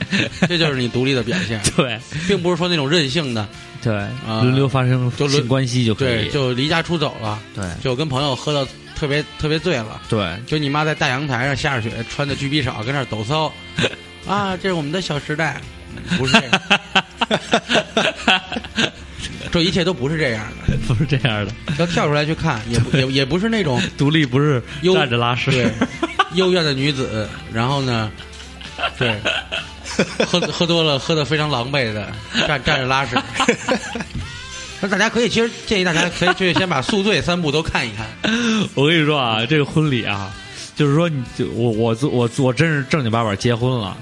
这就是你独立的表现，对并不是说那种任性的，对，啊轮流发生性关系就可对，以。就离家出走了，对就跟朋友喝到特别特别醉了。对就你妈在大阳台上下着雪，穿的巨逼少，跟那儿抖骚，啊，这是我们的小时代，不是这样，这一切都不是这样的。不是这样的，要跳出来去看，也不也也不是那种 独立不是优站着拉屎。对 幽怨的女子，然后呢，对，喝喝多了，喝的非常狼狈的，站站着拉屎。那大家可以，其实建议大家可以去先把《宿醉》三部都看一看。我跟你说啊，这个婚礼啊，就是说你就我我我我真是正经八百结婚了。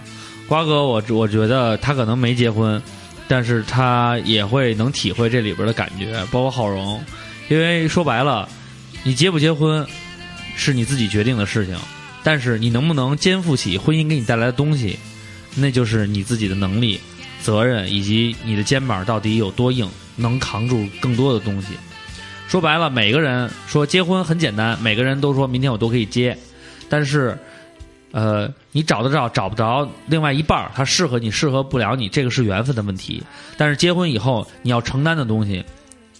瓜哥，我我觉得他可能没结婚，但是他也会能体会这里边的感觉，包括浩荣。因为说白了，你结不结婚是你自己决定的事情，但是你能不能肩负起婚姻给你带来的东西，那就是你自己的能力、责任以及你的肩膀到底有多硬，能扛住更多的东西。说白了，每个人说结婚很简单，每个人都说明天我都可以结，但是，呃，你找得着找不着另外一半儿，他适合你适合不了你，这个是缘分的问题。但是结婚以后你要承担的东西，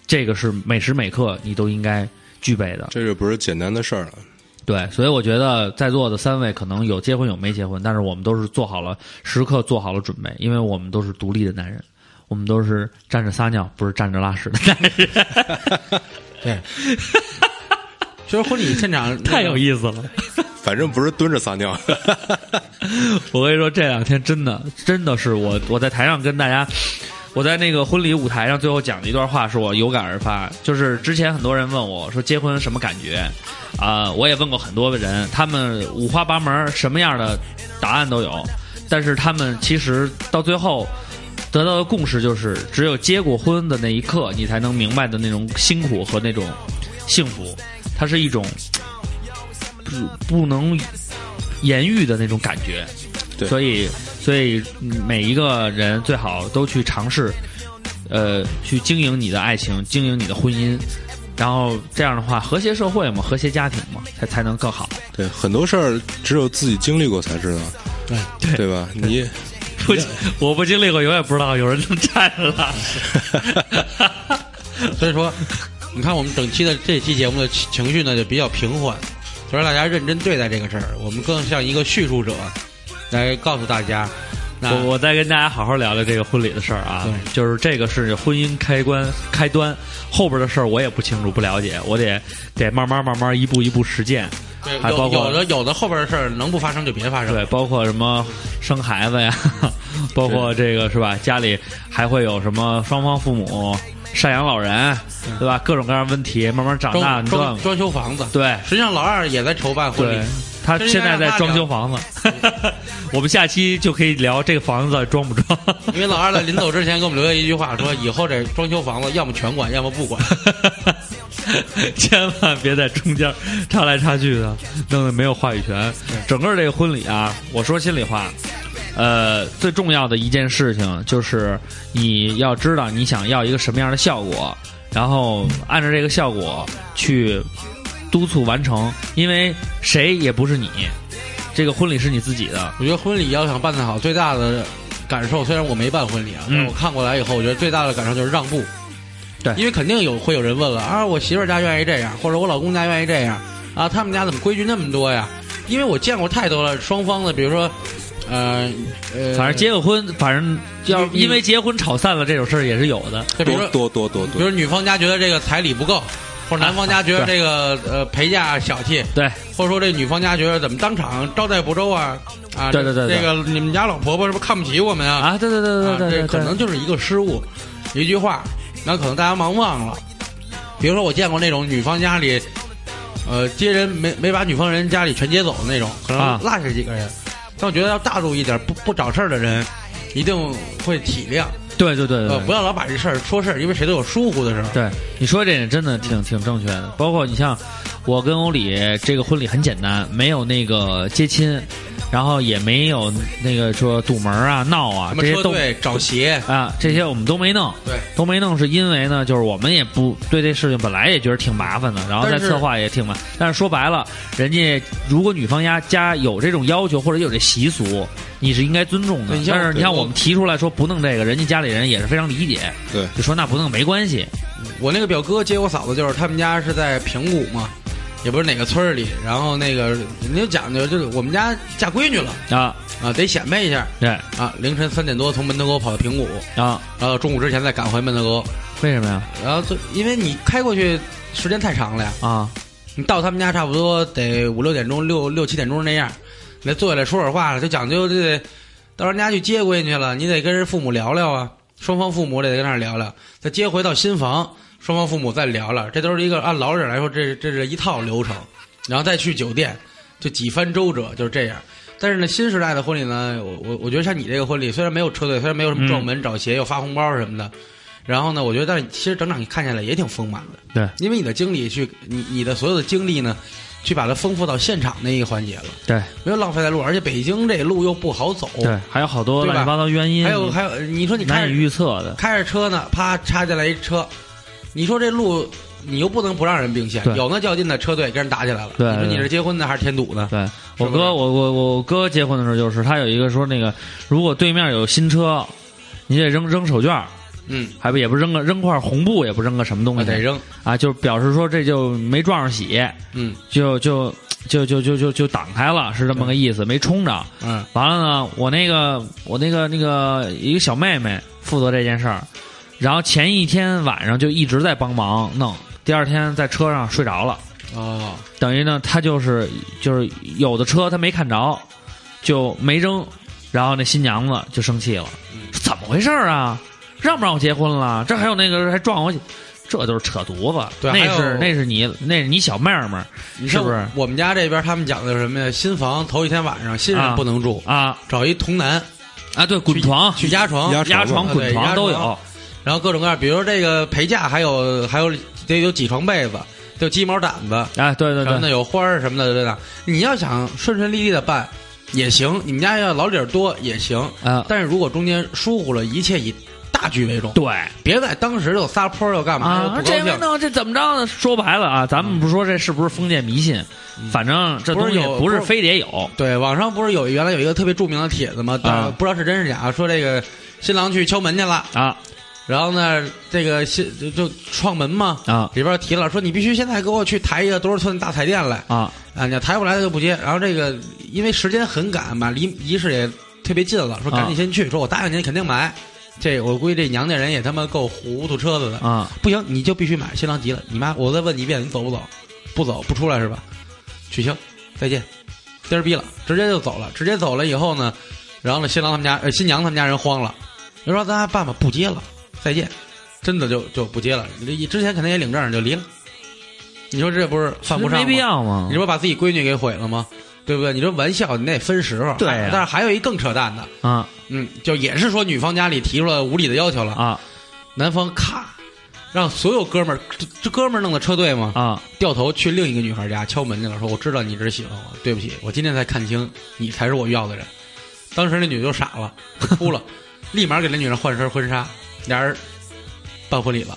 这个是每时每刻你都应该具备的。这就不是简单的事儿了。对，所以我觉得在座的三位可能有结婚有没结婚，但是我们都是做好了时刻做好了准备，因为我们都是独立的男人，我们都是站着撒尿不是站着拉屎的男人，对，其实婚礼现场太有意思了。反正不是蹲着撒尿。我跟你说，这两天真的真的是我我在台上跟大家，我在那个婚礼舞台上最后讲的一段话，是我有感而发。就是之前很多人问我说结婚什么感觉啊、我也问过很多个人，他们五花八门，什么样的答案都有。但是他们其实到最后得到的共识就是，只有结过婚的那一刻，你才能明白的那种辛苦和那种幸福，它是一种不不能言喻的那种感觉。对所以所以嗯每一个人最好都去尝试，呃，去经营你的爱情，经营你的婚姻。然后这样的话，和谐社会嘛，和谐家庭嘛，才才能更好。对，很多事儿只有自己经历过才知道，对对吧？你不，我不经历过，永远不知道有人能站着拉 所以说，你看我们整期的这期节目的情情绪呢就比较平缓，就让大家认真对待这个事儿。我们更像一个叙述者，来告诉大家。那我我再跟大家好好聊聊这个婚礼的事儿啊，就是这个是婚姻开关开端，后边的事儿我也不清楚不了解，我得得慢慢慢慢一步一步实践，对有还包括有的有的后边的事儿能不发生就别发生。对，包括什么生孩子呀，包括这个是吧？家里还会有什么双方父母赡养老人，对吧？各种各样问题，慢慢长大，装装装修房子，对实际上老二也在筹办婚对礼。，他现在在装修房子，我们下期就可以聊这个房子装不装。因为老二在临走之前给我们留下一句话，说以后这装修房子要么全管，要么不管。千万别在中间插来插去的，弄得没有话语权。整个这个婚礼啊，我说心里话，呃，最重要的一件事情就是你要知道你想要一个什么样的效果，然后按照这个效果去督促完成，因为谁也不是你，这个婚礼是你自己的。我觉得婚礼要想办得好，最大的感受，虽然我没办婚礼啊，但我看过来以后，我觉得最大的感受就是让步。对因为肯定有会有人问了啊，我媳妇儿家愿意这样，或者我老公家愿意这样啊，他们家怎么规矩那么多呀？因为我见过太多了，双方的，比如说，呃呃，反正结个婚，反正要因为结婚吵散了这种事儿也是有的。就比如说，多多多多多，比如女方家觉得这个彩礼不够，或者男方家觉得这个呃陪嫁小气，对，或者说这女方家觉得怎么当场招待不周啊啊，对对对对这个你们家老婆婆是不是看不起我们啊？啊，对对对对对对，可能就是一个失误，一句话，那可能大家忙忘了。比如说，我见过那种女方家里，呃，接人没没把女方人家里全接走的那种，可能啊落下几个人。但我觉得要大度一点，不不找事儿的人，一定会体谅，对对对对呃，不要老把这事儿说事儿，因为谁都有疏忽的时候。对，你说这点真的挺挺正确的。包括你像我跟欧里这个婚礼很简单，没有那个接亲，然后也没有那个说堵门啊、闹啊这些都对找鞋，啊，这些我们都没弄。对，都没弄，是因为呢，就是我们也不对这事情本来也觉得挺麻烦的，然后在策划也挺麻。但是说白了，人家如果女方家家有这种要求或者有这习俗，你是应该尊重的但是你看我我们提出来说不弄这个，人家家里人也是非常理解，对就说那不弄没关系。我那个表哥接我嫂子，就是他们家是在平谷嘛，也不是哪个村里，然后那个人家讲究就是我们家嫁闺女了啊，啊，得显摆一下对啊，凌晨三点多从门头沟跑到平谷，啊，然后中午之前再赶回门头沟，为什么呀？然后就因为你开过去时间太长了呀，啊，你到他们家差不多得五六点钟、六六七点钟那样，来坐下来说会儿话了，就讲究这得到人家去接闺女去了，你得跟人父母聊聊啊，双方父母得跟那儿聊聊，再接回到新房，双方父母再聊聊，这都是一个按老人来说，这这是一套流程，然后再去酒店，就几番周折，就是这样。但是呢，新时代的婚礼呢，我我我觉得像你这个婚礼，虽然没有车队，虽然没有什么撞门找鞋，又发红包什么的，然后呢，我觉得但是其实整场你看下来也挺丰满的，对，因为你的精力去你你的所有的精力呢，去把它丰富到现场那一个环节了，对没有浪费在路，而且北京这路又不好走，对，还有好多乱七八糟原因，还有还有，你说你开着难以预测的。开着车呢，啪插进来一车，你说这路你又不能不让人并线，有那较劲的车队跟人打起来了，对你说你是结婚的还是添堵呢？对我哥，我我我哥结婚的时候就是，他有一个说那个，如果对面有新车，你得扔扔手绢儿，嗯，还不也不扔个扔块红布，也不扔个什么东西，我得扔，啊，就表示说这就没撞上喜，嗯就就就就就就就挡开了，是这么个意思，没冲着。嗯完了呢，我那个我那个那个一个小妹妹负责这件事儿，然后前一天晚上就一直在帮忙弄，第二天在车上睡着了，哦，等于呢，他就是就是有的车他没看着，就没扔，然后那新娘子就生气了，说怎么回事儿啊？让不让我结婚了？这还有那个还撞我，这都是扯犊子。那对那是那是你那是你小妹儿们儿你看是不是我们家这边他们讲的是什么呀？新房头一天晚上新人啊不能住，啊找一童男啊？对，滚床、去压床，压压床、啊滚床都有。然后各种各样，比如说这个陪嫁还有还有得有几床被子，得有鸡毛掸子，哎，对对什么的，有花儿什么的对吧？你要想顺顺利利的办也行，你们家要老理儿多也行，啊，但是如果中间疏忽了，一切以大局为重，对。别在当时就撒泼又干嘛。这回弄这怎么着呢？说白了啊，咱们不说这是不是封建迷信，反正这东西不是非得有。对，网上不是有原来有一个特别著名的帖子吗？不知道是真是假，说这个新郎去敲门去了，啊然后呢，这个新就就撞门嘛，啊里边提了说你必须现在给我去抬一个多少寸大彩电来啊啊！你要抬不来他就不接。然后这个因为时间很赶嘛，离仪式也特别近了，说赶紧先去，说我答应您肯定买。这我估计这娘家人也他妈够糊涂车子的，啊不行你就必须买。新郎急了，你妈我再问你一遍，你走不走？不走不出来是吧？取消，再见，颠儿逼了，直接就走了。直接走了以后呢，然后呢，新郎他们家呃新娘他们家人慌了，就说咱办吧，不接了，再见，真的就就不接了。你之前肯定也领证就离了，你说这不是犯不上吗没必要嘛你。说把自己闺女给毁了吗？对不对？你说玩笑你得分时候。对呀但是还有一更扯淡的，啊嗯，就也是说女方家里提出了无理的要求了，啊男方咔让所有哥们儿，这这哥们儿弄的车队嘛，啊掉头去另一个女孩家敲门去了，说我知道你只喜欢我，对不起，我今天才看清你才是我要的人。当时那女的就傻了，哭了，立马给那女人换身婚纱，俩人办婚礼了。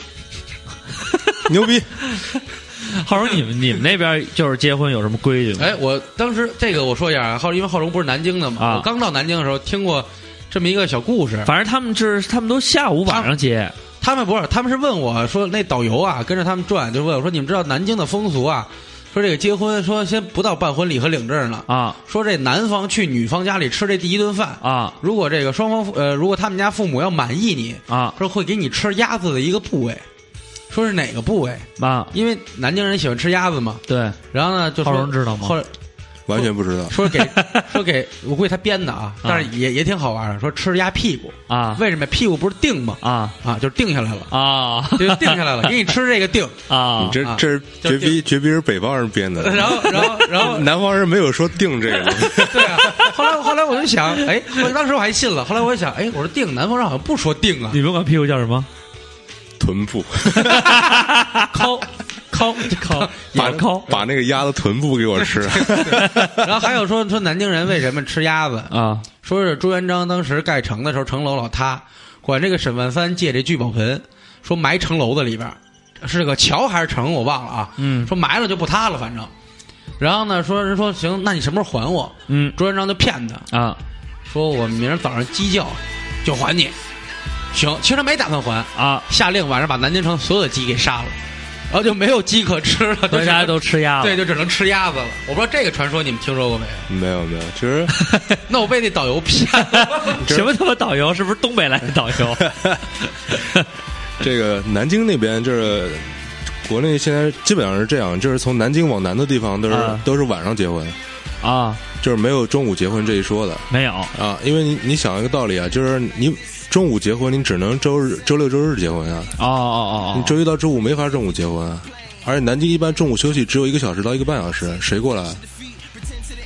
牛逼！浩荣，你们你们那边就是结婚有什么规矩吗？哎，我当时这个我说一下啊，浩因为浩荣不是南京的嘛，啊我刚到南京的时候听过这么一个小故事。反正他们是他们都下午晚上结他们不是，他们是问我说，那导游啊跟着他们转，就问我说，你们知道南京的风俗啊？说这个结婚，说先不到办婚礼和领证呢，啊说这男方去女方家里吃这第一顿饭，啊如果这个双方父呃，如果他们家父母要满意你，啊说会给你吃鸭子的一个部位，说是哪个部位？啊！因为南京人喜欢吃鸭子嘛。对，然后呢，就浩说荣知道吗后来完全不知道。说给说给，我估计他编的啊，但是也也挺好玩的。说吃鸭屁股，啊为什么屁股不是定吗？啊啊，就是定下来了，啊就定下来了，给你吃这个定。啊你！这啊这是绝逼绝逼是北方人编的，然后，然后，然后，南方人没有说定这个。对啊。后来，后来我就想，哎，我当时我还信了。后来我就想，哎，我说定，南方人好像不说定啊，你们管屁股叫什么？臀部，抠抠抠，把烤。把那个鸭子臀部给我吃。然后还有说说南京人为什么吃鸭子？啊说是朱元璋当时盖城的时候，城楼老塌，管这个沈万三借这聚宝盆，说埋城楼子里边，是个桥还是城我忘了啊。嗯说埋了就不塌了，反正。然后呢，说人说行，那你什么时候还我？嗯朱元璋就骗他，啊说我明儿早上鸡叫就还你。行，其实他没打算还，啊！下令晚上把南京城所有的鸡给杀了，然后就没有鸡可吃了，大家都吃鸭子对，就只能吃鸭子了。我不知道这个传说你们听说过没有？没有没有，其实 那我被那导游骗了。什么他妈导游？是不是东北来的导游？这个南京那边就是国内现在基本上是这样，就是从南京往南的地方都是、啊都是晚上结婚，啊，就是没有中午结婚这一说的。没有。啊，因为你你想一个道理啊，就是你中午结婚，你只能周日、周六、周日结婚啊，哦哦哦你周一到周五没法中午结婚啊，而且南京一般中午休息只有一个小时到一个半小时，谁过来？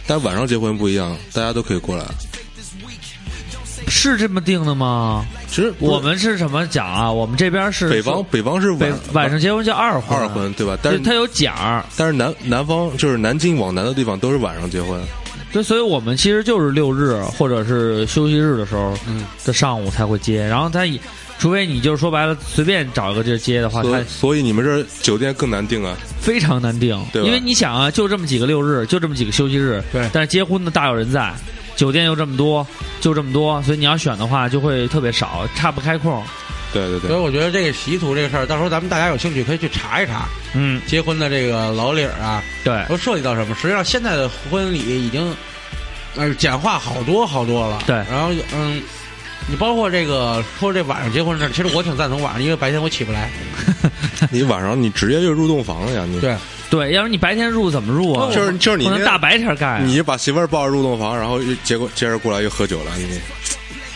但晚上结婚不一样，大家都可以过来。哦，是这么定的吗？其实我们是什么奖啊？我们这边是北方北方是晚晚上结婚叫二婚，二婚对吧？但是对它有奖儿，但是南南方就是南京往南的地方都是晚上结婚，对，所以我们其实就是六日或者是休息日的时候嗯。的上午才会接，然后他以除非你就是说白了随便找一个地儿接的话，它所以所以你们这儿酒店更难定啊。非常难定，对因为你想啊，就这么几个六日，就这么几个休息日，对。但是结婚的大有人在，酒店又这么多，就这么多，所以你要选的话就会特别少，岔不开空。对对对，所以我觉得这个习俗这个事儿，到时候咱们大家有兴趣可以去查一查，嗯，结婚的这个老理儿啊，对，都涉及到什么？实际上现在的婚礼已经呃简化好多好多了。对然后嗯，你包括这个说这晚上结婚的事儿，其实我挺赞同晚上，因为白天我起不来。你晚上你直接就入洞房了呀，你对，对，要是你白天入怎么入啊？就是就是你那不能大白天干啊。你把媳妇儿抱着入洞房，然后又结果接着过来又喝酒了，你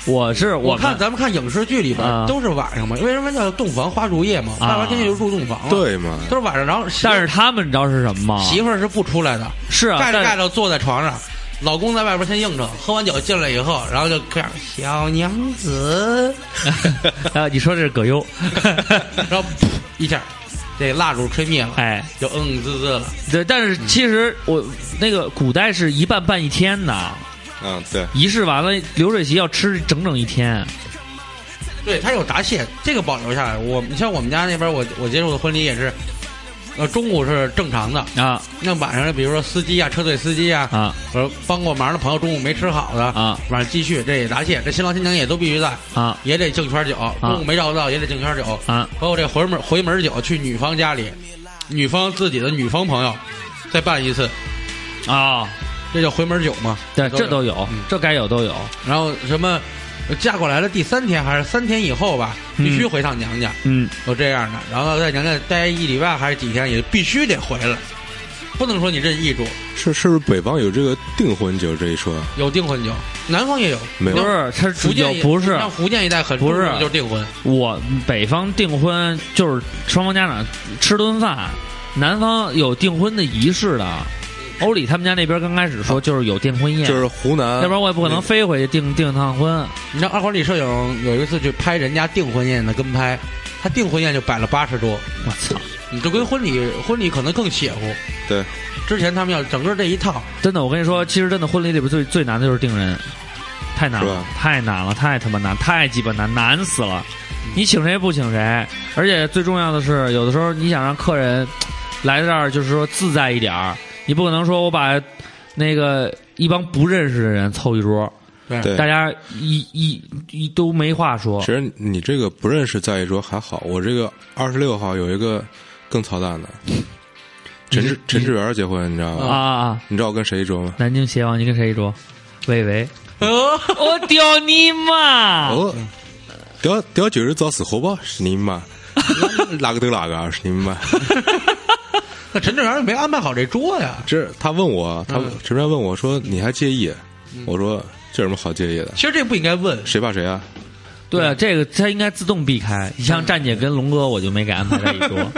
我是我看咱们看影视剧里边啊都是晚上嘛，为什么叫洞房花烛夜嘛？啊大白天就入洞房了，，对嘛？都是晚上。然后但是他们你知道是什么吗？媳妇儿是不出来的，是啊，盖着盖着坐在床上，老公在外边先应着，喝完酒进来以后，然后就这样小娘子，啊，你说这是葛优，然后噗一下，这蜡烛吹灭了，哎，就嗯滋滋了。对，但是其实我那个古代是一办办一天的，嗯，对，仪式完了流水席要吃整整一天。对，它有答谢，这个保留下来。我你像我们家那边，我我接受的婚礼也是，呃，中午是正常的，啊。那晚上比如说司机啊、车队司机啊，啊。或者帮过忙的朋友中午没吃好的，啊。晚上继续，这也答谢，这新郎新娘也都必须在，啊。也得敬圈酒，中午没找到也得敬圈酒，啊！包括这回门回门酒，去女方家里，女方自己的女方朋友再办一次，啊，这叫回门酒嘛。对，这都有嗯，这该有都有。然后什么，嫁过来了第三天还是三天以后吧，嗯必须回趟娘家，嗯，都这样的。然后在娘家待一礼拜还是几天，也必须得回来，不能说你任意住。是是不是北方有这个订婚酒这一说？有订婚酒，南方也有，没有不是，它福建也不是像福建一带很不是就是订婚，我北方订婚就是双方家长吃顿饭，南方有订婚的仪式的。欧里他们家那边刚开始说就是有订婚宴，就是湖南，要不然我也不可能飞回去订订趟婚。你知道二环里摄影有一次去拍人家订婚宴的跟拍，他订婚宴就摆了八十桌，我操，你这跟婚礼婚礼可能更邪乎。对，之前他们要整个这一套，真的，我跟你说，其实真的婚礼里边最最难的就是订人，太难了，太难了，太他妈难，太鸡巴难，难死了。你请谁不请谁，而且最重要的是，有的时候你想让客人来这儿，就是说自在一点儿，你不可能说我把那个一帮不认识的人凑一桌，对对大家一一一都没话说其。实你这个不认识在一桌还好，我这个二十六号有一个更操蛋的，陈志陈志远结婚，你知道啊吗？啊啊！你知道我跟谁一桌吗？南京协王，你跟谁一桌？伟伟，我屌你妈！哦，屌屌就是找死活吧，是你妈，哪个都哪个啊，是你妈。那 陈志远没安排好这桌呀。这他问我，他嗯陈志远问我说：“你还介意？”我说：“这有什么好介意的？其实这不应该问，谁怕谁啊？对啊，这个他应该自动避开。你像站姐跟龙哥，我就没给安排在一桌。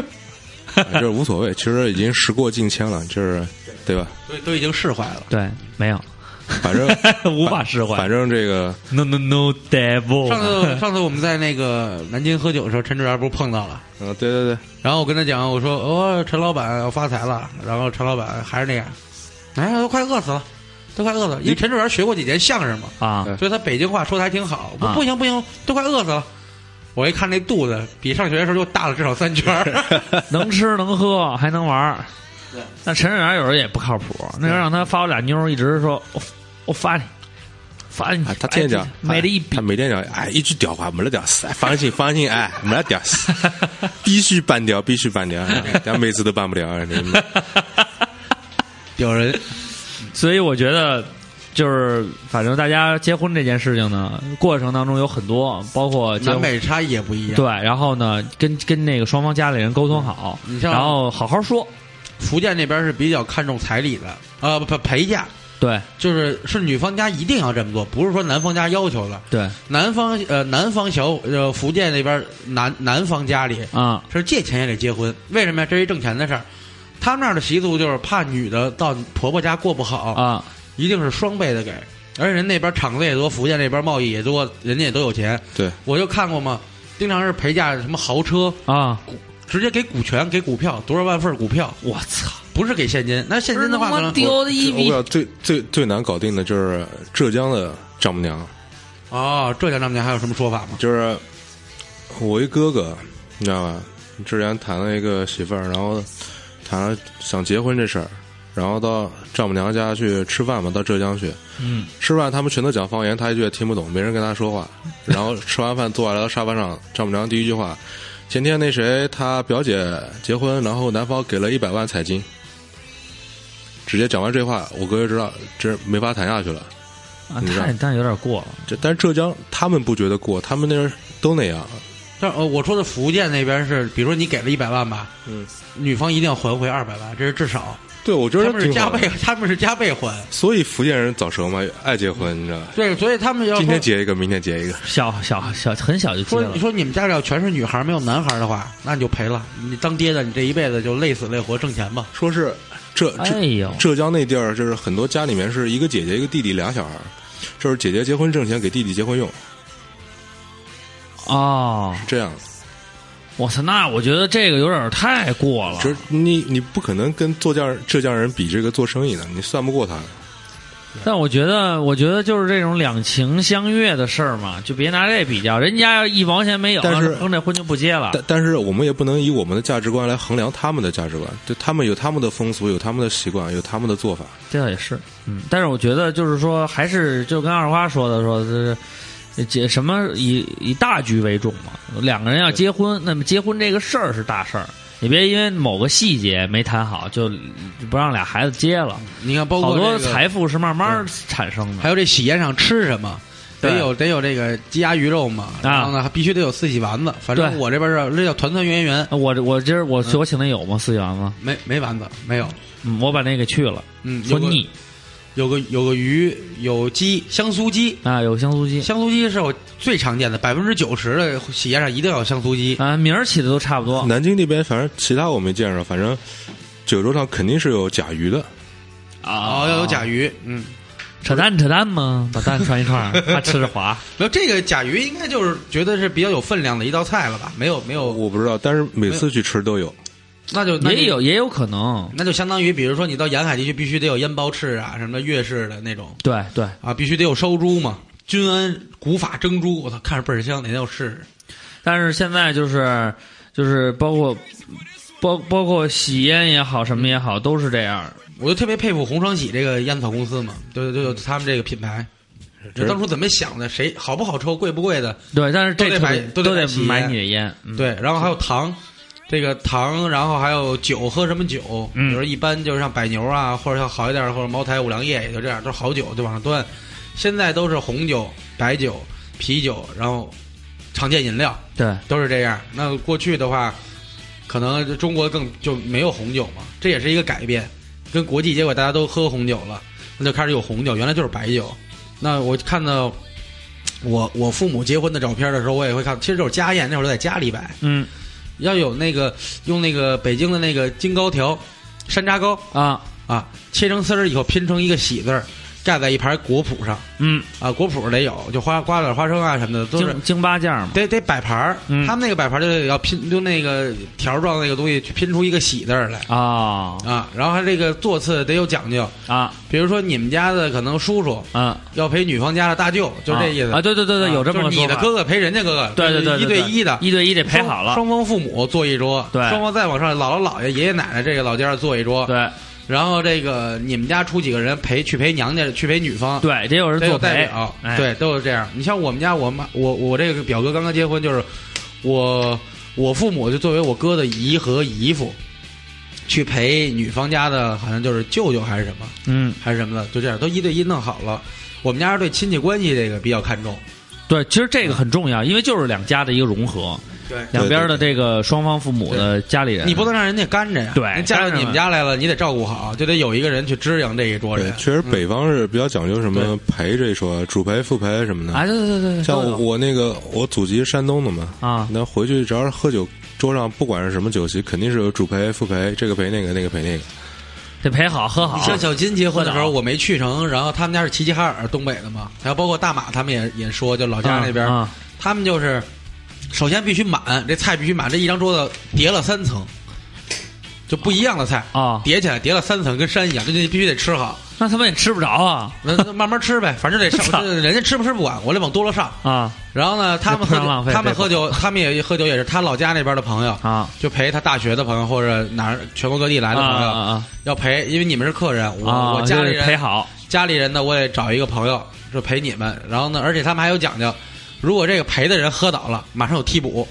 这无所谓，其实已经时过境迁了，就是对吧？对都已经释怀了。对，没有，反正 无法释怀。反正这个 no no no devil。上次上次我们在那个南京喝酒的时候，陈志远不是碰到了，嗯，对对对，然后我跟他讲，我说哦，陈老板要发财了，然后陈老板还是那样，哎呀，都快饿死了，都快饿死了，因为陈志远学过几年相声嘛，啊，所以他北京话说的还挺好。不啊不行不行，都快饿死了。我一看那肚子比上学的时候就大了至少三圈儿 能吃能喝还能玩儿对。那陈志远有时候也不靠谱，那时候让他发我俩妞，一直说发你，发你哎，他天天讲，买了一笔他，每天讲，哎，一句屌话没得屌丝，哎放心放心，哎，没得屌丝，必须办掉，必须办掉，哎但每次都办不了，哎你们 有人所以我觉得。就是，反正大家结婚这件事情呢，过程当中有很多，包括南北差异也不一样。对，然后呢，跟跟那个双方家里人沟通好，你像然后好好说，福建那边是比较看重彩礼的，呃，不陪嫁，对就是是女方家一定要这么做，不是说男方家要求的。对男方呃，男方小呃福建那边男男方家里啊是借钱也得结婚，为什么呀？这是一挣钱的事儿。他们那儿的习俗就是怕女的到婆婆家过不好，啊一定是双倍的给。而且人那边厂子也多，福建那边贸易也多，人家也都有钱。对，我就看过嘛，经常是陪嫁什么豪车，啊！直接给股权、给股票，多少万份股票，我操！不是给现金。那现金的话，可能丢的一笔我想最最最难搞定的就是浙江的丈母娘，哦，浙江丈母娘还有什么说法吗？就是我一哥哥，你知道吧？之前谈了一个媳妇儿，然后谈了想结婚这事儿，然后到丈母娘家去吃饭嘛，到浙江去嗯吃饭，他们全都讲方言，他一句也听不懂，没人跟他说话。然后吃完饭坐下来到沙发上，丈母娘第一句话：“前天那谁他表姐结婚，然后男方给了一百万彩金。”直接讲完这话，我哥就知道这没法谈下去了。啊，你知道太但有点过了。这但是浙江他们不觉得过，他们那边都那样。但呃，我说的福建那边是，比如说你给了一百万吧，嗯，女方一定要还回二百万，这是至少。对，我觉得他们是加倍，他们是加倍还。所以福建人早熟嘛，爱结婚，你知道吧？对，所以他们要今天结一个，明天结一个。小小小很小就结了说你，说你们家里要全是女孩没有男孩的话，那你就赔了。你当爹的，你这一辈子就累死累活挣钱吧。说是浙哎浙呦，浙江那地儿，就是很多家里面是一个姐姐一个弟弟俩小孩，就是姐姐结婚挣钱给弟弟结婚用，哦，是这样。我操，那我觉得这个有点太过了。就是你你不可能跟浙江浙江人比这个做生意的，你算不过他。但我觉得，我觉得就是这种两情相悦的事儿嘛，就别拿这比较。人家要一毛钱没有，但是哼这婚就不结了。但但是我们也不能以我们的价值观来衡量他们的价值观，就他们有他们的风俗，有他们的习惯，有他们的做法。这倒也是，嗯。但是我觉得就是说，还是就跟二花说的，说就是结什么以以大局为重嘛。两个人要结婚，那么结婚这个事儿是大事儿，你别因为某个细节没谈好就就不让俩孩子结了。你看，包括好多财富是慢慢产生的。还有这喜宴上吃什么，得有得有这个鸡鸭鱼肉嘛，啊然后呢还必须得有四喜丸子。反正我这边是这叫团团圆圆，我我今儿我嗯我请的有吗？四喜丸子？没没丸子，没有。嗯，我把那个去了，嗯，说腻有个有个鱼，有鸡，香酥鸡。啊，有香酥鸡香酥鸡是我最常见的，百分之九十的喜宴上一定要有香酥鸡。啊，名儿起的都差不多。南京那边反正其他我没见着，反正酒桌上肯定是有甲鱼的。哦，要有甲鱼，嗯，扯淡扯淡吗？把蛋串一串儿，他吃着滑。没有这个甲鱼应该就是觉得是比较有分量的一道菜了吧？没有没有，我不知道，但是每次去吃都有。那就那就也有也有可能，那就相当于，比如说你到沿海地区，必须得有烟包翅啊，什么粤式的那种对对。啊，必须得有烧猪嘛。君安古法蒸猪，我操，看着倍儿香，哪天我试试。但是现在就是就是包括包包括喜烟也好，什么也好，都是这样。我就特别佩服红双喜这个烟草公司嘛，对对对他们这个品牌，这当初怎么想的？谁好不好抽，贵不贵的？对，但是这都得买都得买喜都得买烟你的烟。嗯，对，然后还有糖，这个糖，然后还有酒，喝什么酒？嗯比如一般就是像百牛啊，或者像好一点，或者茅台、五粮液，也就这样，都是好酒就往上端。现在都是红酒、白酒、啤酒，然后常见饮料对都是这样。那过去的话，可能中国更就没有红酒嘛，这也是一个改变。跟国际接轨大家都喝红酒了，那就开始有红酒，原来就是白酒。那我看到我我父母结婚的照片的时候，我也会看，其实就是家宴，那会儿在家里摆。嗯要有那个用那个北京的那个京糕条、山楂糕。啊。啊，切成丝儿以后拼成一个喜字儿，盖在一盘果脯上嗯，啊，果脯得有，就花瓜子花生啊什么的都是京京八件嘛。得得摆盘儿。嗯他们那个摆盘儿就要拼用那个条状那个东西去拼出一个喜字来啊啊，然后他这个座次得有讲究，啊比如说你们家的可能叔叔啊！要陪女方家的大舅，就这意思啊！对对对对，有这么就是你的。哥哥陪人家哥哥，对对对，一对一的，一对一得陪好了。双方父母坐一桌，对双方再往上，姥姥姥爷、爷爷奶奶这个老家坐一桌，对然后这个你们家出几个人陪去陪娘家，去陪女方，对，得有人得有作陪代表，哎，对，都是这样。你像我们家，我妈，我我这个表哥刚刚结婚，就是我我父母就作为我哥的姨和姨夫，去陪女方家的，好像就是舅舅还是什么，嗯，还是什么的，就这样，都一对一弄好了。我们家是对亲戚关系这个比较看重，对，其实这个很重要，因为就是两家的一个融合。对两边的这个双方父母的家里人，你不能让人家干着呀。对人嫁到你们家来了，你得照顾好，就得有一个人去支应这一桌人，。确实北方是比较讲究什么陪这一说，主陪副陪什么的。啊，对对对对，像我我那个我祖籍山东的嘛，啊，那回去只要是喝酒，桌上不管是什么酒席，肯定是有主陪、副陪，这个陪那个，那个陪那个。得陪好喝好你。像小金结婚的时候，我没去成，然后他们家是齐齐哈尔，东北的嘛，还有包括大马，他们也也说，就老家那边，啊他们就是首先必须满，这菜必须满，这一张桌子叠了三层，就不一样的菜啊，叠起来叠了三层，跟山一样，这这必须得吃好。那他们也吃不着啊那那慢慢吃呗，反正得操上，人家吃不吃不管，我得往多了上。啊然后呢，他们喝他们喝酒，他们也喝酒也是他老家那边的朋友，啊就陪他大学的朋友或者哪儿全国各地来的朋友，啊要陪，因为你们是客人，我、啊！我家里人陪好，家里人呢，我也找一个朋友就陪你们。然后呢，而且他们还有讲究，如果这个陪的人喝倒了，马上有替补，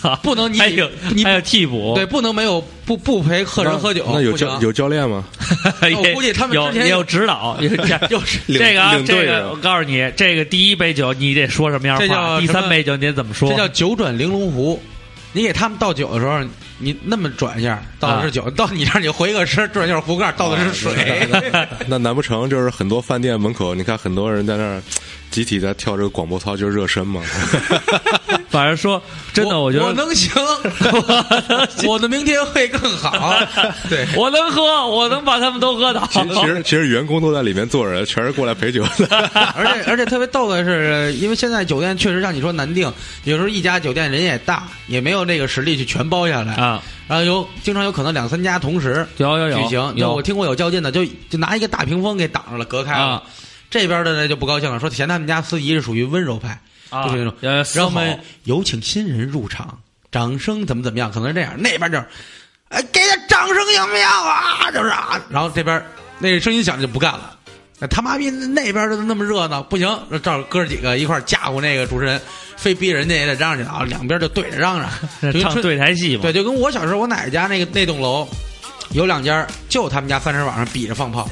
操 不能你还有你还有替补，对，不能没有不不陪客人喝酒，那有教有教练吗？我估计他们之前有有指导，有又是这个啊，这个我告诉你，这个第一杯酒你得说什么样话，第叫什么？三杯酒你得怎么说？这叫九转玲珑壶。你给他们倒酒的时候，你那么转一下，倒的是酒；到你这儿，你回个身，转一下壶盖，倒的是水。那难不成就是很多饭店门口，你看很多人在那儿集体在跳这个广播操，就是热身嘛？反正说真的，我觉得我能行，我的明天会更好。对，我能喝，我能把他们都喝倒。其其实其实员工都在里面坐着，全是过来陪酒的。而且而且特别逗的是，因为现在酒店确实像你说难订，有时候一家酒店人也大，也没有那个实力去全包下来，啊，然后有经常有可能两三家同时有有有举行。有我听过有较劲的，就就拿一个大屏风给挡上了，隔开了。啊这边的呢就不高兴了，说嫌他们家司仪是属于温柔派，啊就是那种呃嘶吼让我们有请新人入场，掌声怎么怎么样，可能是这样。那边就是，哎，给点掌声行不行啊？就是啊，然后这边那个声音响就不干了。那他妈逼那边的那么热闹，不行，照哥几个一块儿吓唬那个主持人，非逼人家也得嚷嚷去啊，两边就对着嚷嚷，就跟唱春对台戏嘛，对，就跟我小时候我奶奶家那个那栋楼，有两家就他们家三十晚上比着放炮，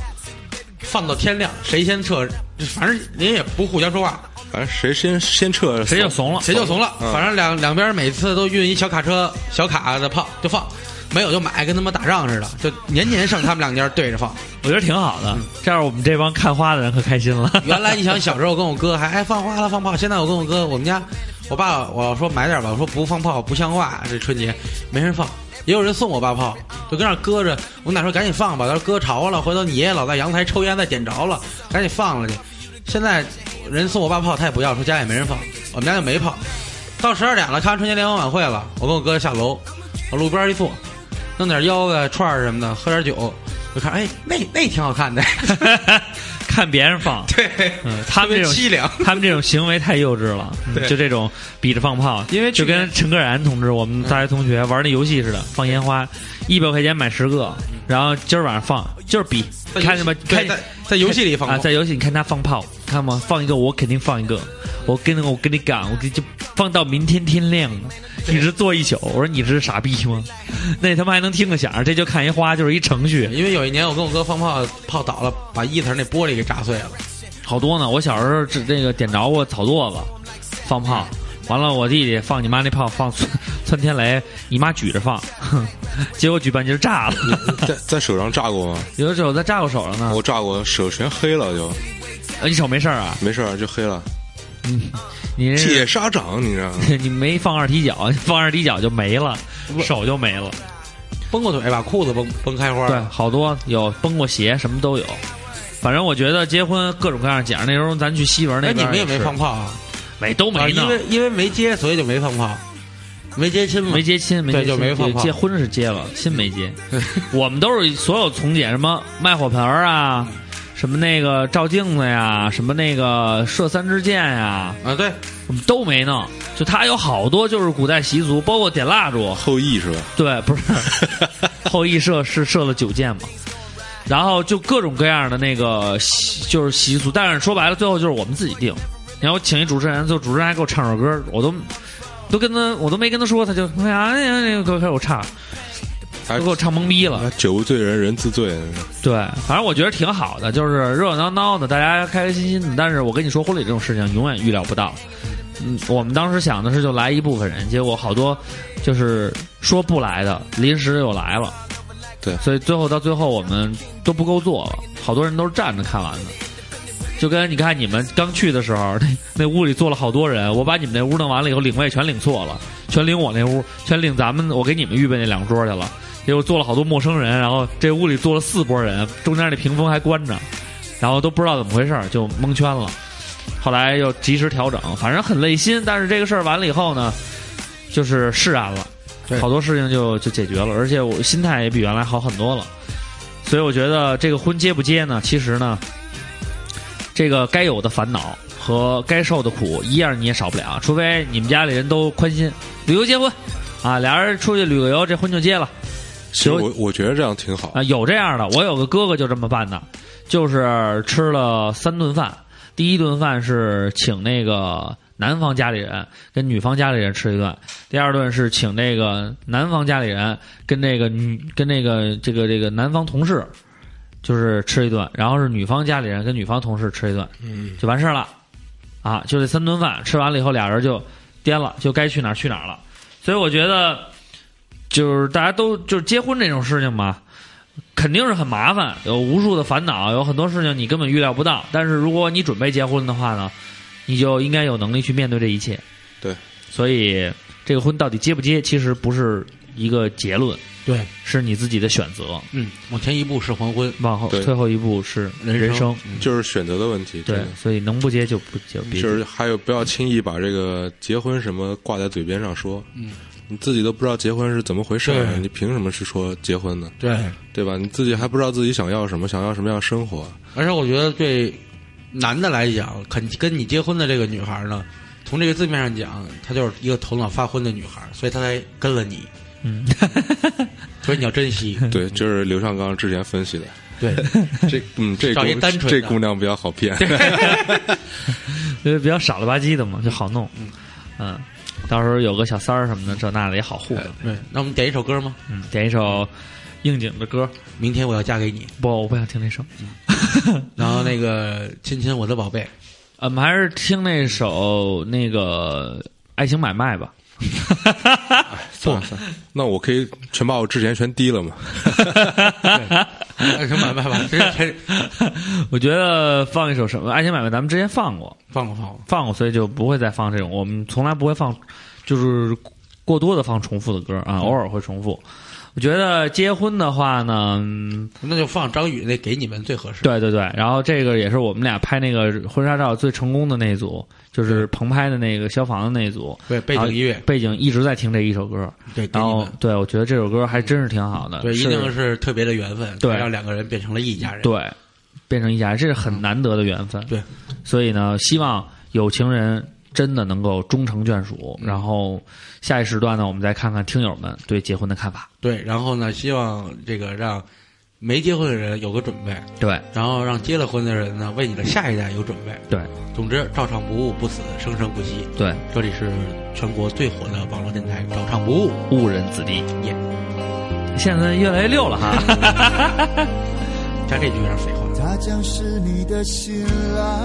放到天亮，谁先撤，反正您也不互相说话，反正谁先先撤，谁就怂了。谁就怂了。嗯反正两两边每次都运一小卡车小卡的炮就放，没有就买，跟他们打仗似的，就年年剩他们两家对着放。我觉得挺好的，这样我们这帮看花的人可开心了。原来你想小时候跟我哥还哎放花了放炮，现在我跟我哥我们家我爸我说买点吧，我说不放炮不像话，这春节没人放。也有人送我爸炮，就跟那搁着。我奶说赶紧放吧，他说搁潮了，回头你爷爷老在阳台抽烟再点着了，赶紧放了去。现在人送我爸炮，他也不要，说家里没人放，我们家就没炮。到十二点了，看完春节联欢晚会了，我跟我哥下楼，往路边一坐，弄点腰子串什么的，喝点酒，就看哎那那挺好看的，看别人放，对，嗯，他们这种凄凉。他们这种行为太幼稚了，嗯对就这种比着放炮，因为就跟陈可然同志我们大学同学玩那游戏似的，放烟花，一百块钱买十个，然后今儿晚上放，就是比，看什么？看对在在游戏里放啊，在游戏你看他放炮，看吗？放一个我肯定放一个，我跟我跟你讲，我跟就放到明天天亮，一直坐一宿。我说你这是傻逼吗？那他妈还能听个响？这就看一花，就是一程序，因为有一年我跟我哥放炮，炮倒了，把一层那玻璃给炸碎了。好多呢。我小时候这这个点着过草垛子，放炮。完了，我弟弟放你妈那炮，放窜窜天雷，你妈举着放，哼 结果举半截炸了。在在手上炸过吗？有的时候在炸过手上呢，我炸过，手全黑了就呃你手没事儿啊？没事儿就黑了。你这铁砂掌，你知道吗？你没放二踢脚，放二踢脚就没了，手就没了。崩过腿，把裤子崩崩开花。对，，好多有崩过鞋，什么都有。反正我觉得结婚各种各样讲。那时候咱去西门那哎，你们也没放，炮啊？没都啊，没呢因，为因为没接，所以就没放炮，没接亲嘛。没接亲，没对接亲就没放炮结婚是结了，亲没接。我们都是所有从简，什么卖火盆儿啊，什么那个照镜子呀，什么那个射三支箭呀，啊，对，我们都没弄。就他有好多就是古代习俗，包括点蜡烛，后羿是吧？对，不是 后羿射是射了九箭嘛，然后就各种各样的那个习就是习俗，但是说白了，最后就是我们自己定。然后请一主持人，就主持人还给我唱首歌，我都都跟他我都没跟他说，他就哎呀那那个歌开始给我唱，还都给我唱懵逼了。啊酒不醉人人自醉。对，反正我觉得挺好的，就是热热闹闹的，大家开开心心的。但是我跟你说，婚礼这种事情永远预料不到，嗯，我们当时想的是就来一部分人，结果好多就是说不来的，临时又来了。对所以最后到最后我们都不够坐了，好多人都是站着看完的。就跟你看你们刚去的时候，那那屋里坐了好多人，我把你们那屋弄完了以后，领位全领错了，全领我那屋，全领咱们我给你们预备那两桌去了。结果坐了好多陌生人，然后这屋里坐了四拨人，中间那屏风还关着，然后都不知道怎么回事，就蒙圈了。后来又及时调整，反正很累心。但是这个事儿完了以后呢，就是释然了，好多事情就就解决了，而且我心态也比原来好很多了。所以我觉得这个婚结不结呢？其实呢，这个该有的烦恼和该受的苦一样你也少不了，除非你们家里人都宽心，旅游结婚啊，俩人出去旅个游，这婚就结了。其实我我觉得这样挺好。啊，有这样的，我有个哥哥就这么办的，就是吃了三顿饭，第一顿饭是请那个男方家里人跟女方家里人吃一顿，第二顿是请那个男方家里人跟那个女跟那个这个这个男方同事，就是吃一顿，然后是女方家里人跟女方同事吃一顿，嗯，就完事儿了，啊，就这三顿饭吃完了以后，俩人就颠了，就该去哪儿去哪儿了。所以我觉得，就是大家都就是结婚这种事情嘛，肯定是很麻烦，有无数的烦恼，有很多事情你根本预料不到。但是如果你准备结婚的话呢，你就应该有能力去面对这一切。对，所以这个婚到底结不结，其实不是一个结论，对，是你自己的选择。嗯，往前一步是黄昏，往后对最后一步是人人生，就是选择的问题。对，所以能不结就不结就是还有不要轻易把这个结婚什么挂在嘴边上说。嗯，你自己都不知道结婚是怎么回事儿，你凭什么是说结婚呢？对，对吧？你自己还不知道自己想要什么，想要什么样生活。而且我觉得对男的来讲，肯跟你结婚的这个女孩呢，从这个字面上讲，她就是一个头脑发昏的女孩，所以她才跟了你，嗯，所以你要珍惜。对，就是刘尚刚之前分析的。对，这嗯，这姑找一单纯这姑娘比较好骗。因为比较傻了吧唧的嘛，就好弄。嗯，到时候有个小三儿什么的，这那的也好糊弄。对，那我们点一首歌吗？嗯，点一首应景的歌。明天我要嫁给你，不，我不想听那首。然后那个亲亲我的宝贝，我们还是听那首那个《爱情买卖》吧。算了算了，那我可以全把我之前全低了嘛。爱情买卖吧，直接开我觉得放一首什么《爱情买卖》，咱们之前放过，放过放过。放过，所以就不会再放这种。我们从来不会放，就是过多的放重复的歌啊，偶尔会重复。我觉得结婚的话呢，嗯那就放张宇那给你们最合适。对对对，然后这个也是我们俩拍那个婚纱照最成功的那一组，就是棚拍的那个消防的那一组，对，背景音乐，背景一直在听这一首歌，对，然后。对我觉得这首歌还真是挺好的，对，一定是特别的缘分，对。让两个人变成了一家人。对，变成一家人，这是很难得的缘分。对，所以呢，希望有情人真的能够终成眷属。嗯然后下一时段呢，我们再看看听友们对结婚的看法。对，然后呢，希望这个让没结婚的人有个准备，对然后让结了婚的人呢，为你的下一代有准备。对总之，照唱不误，不死，生生不息。对，这里是全国最火的网络电台，照唱不误。误人子弟耶，现在越来越溜了哈。加这句有点废话。他将是你的新郎，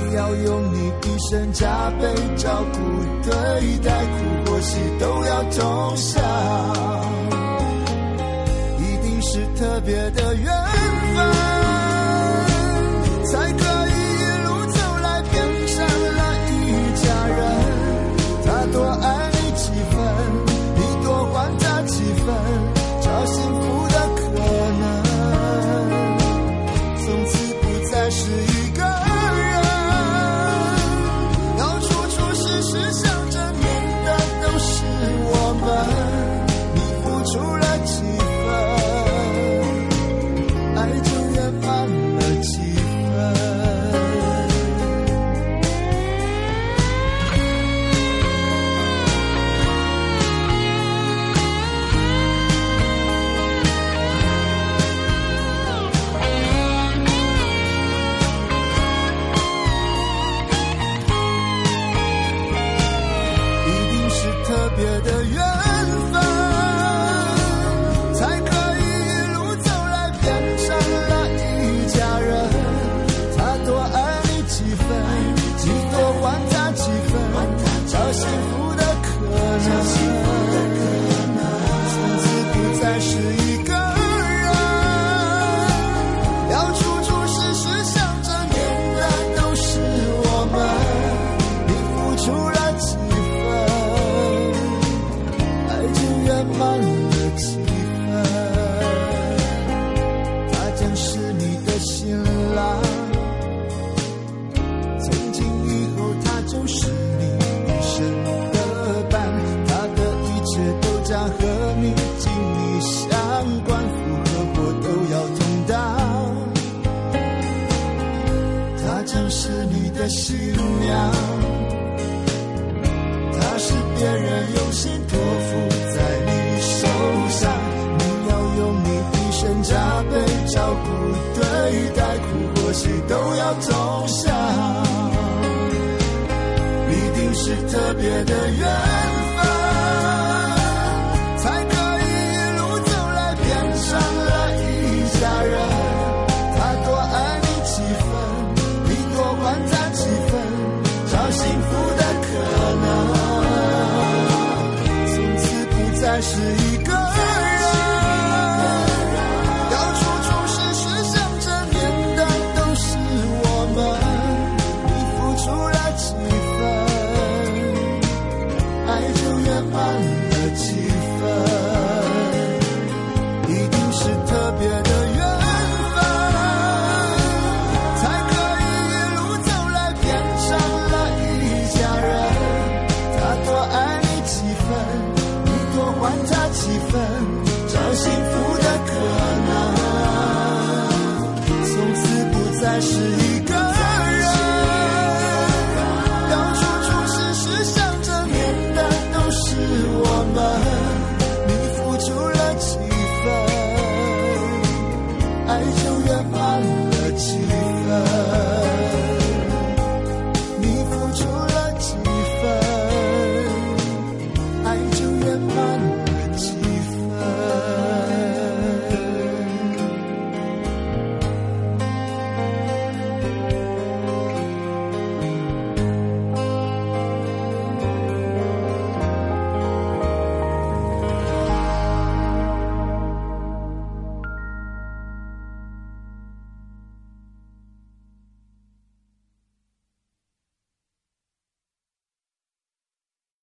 要用你一生加倍照顾对待，苦或喜都要同享，一定是特别的缘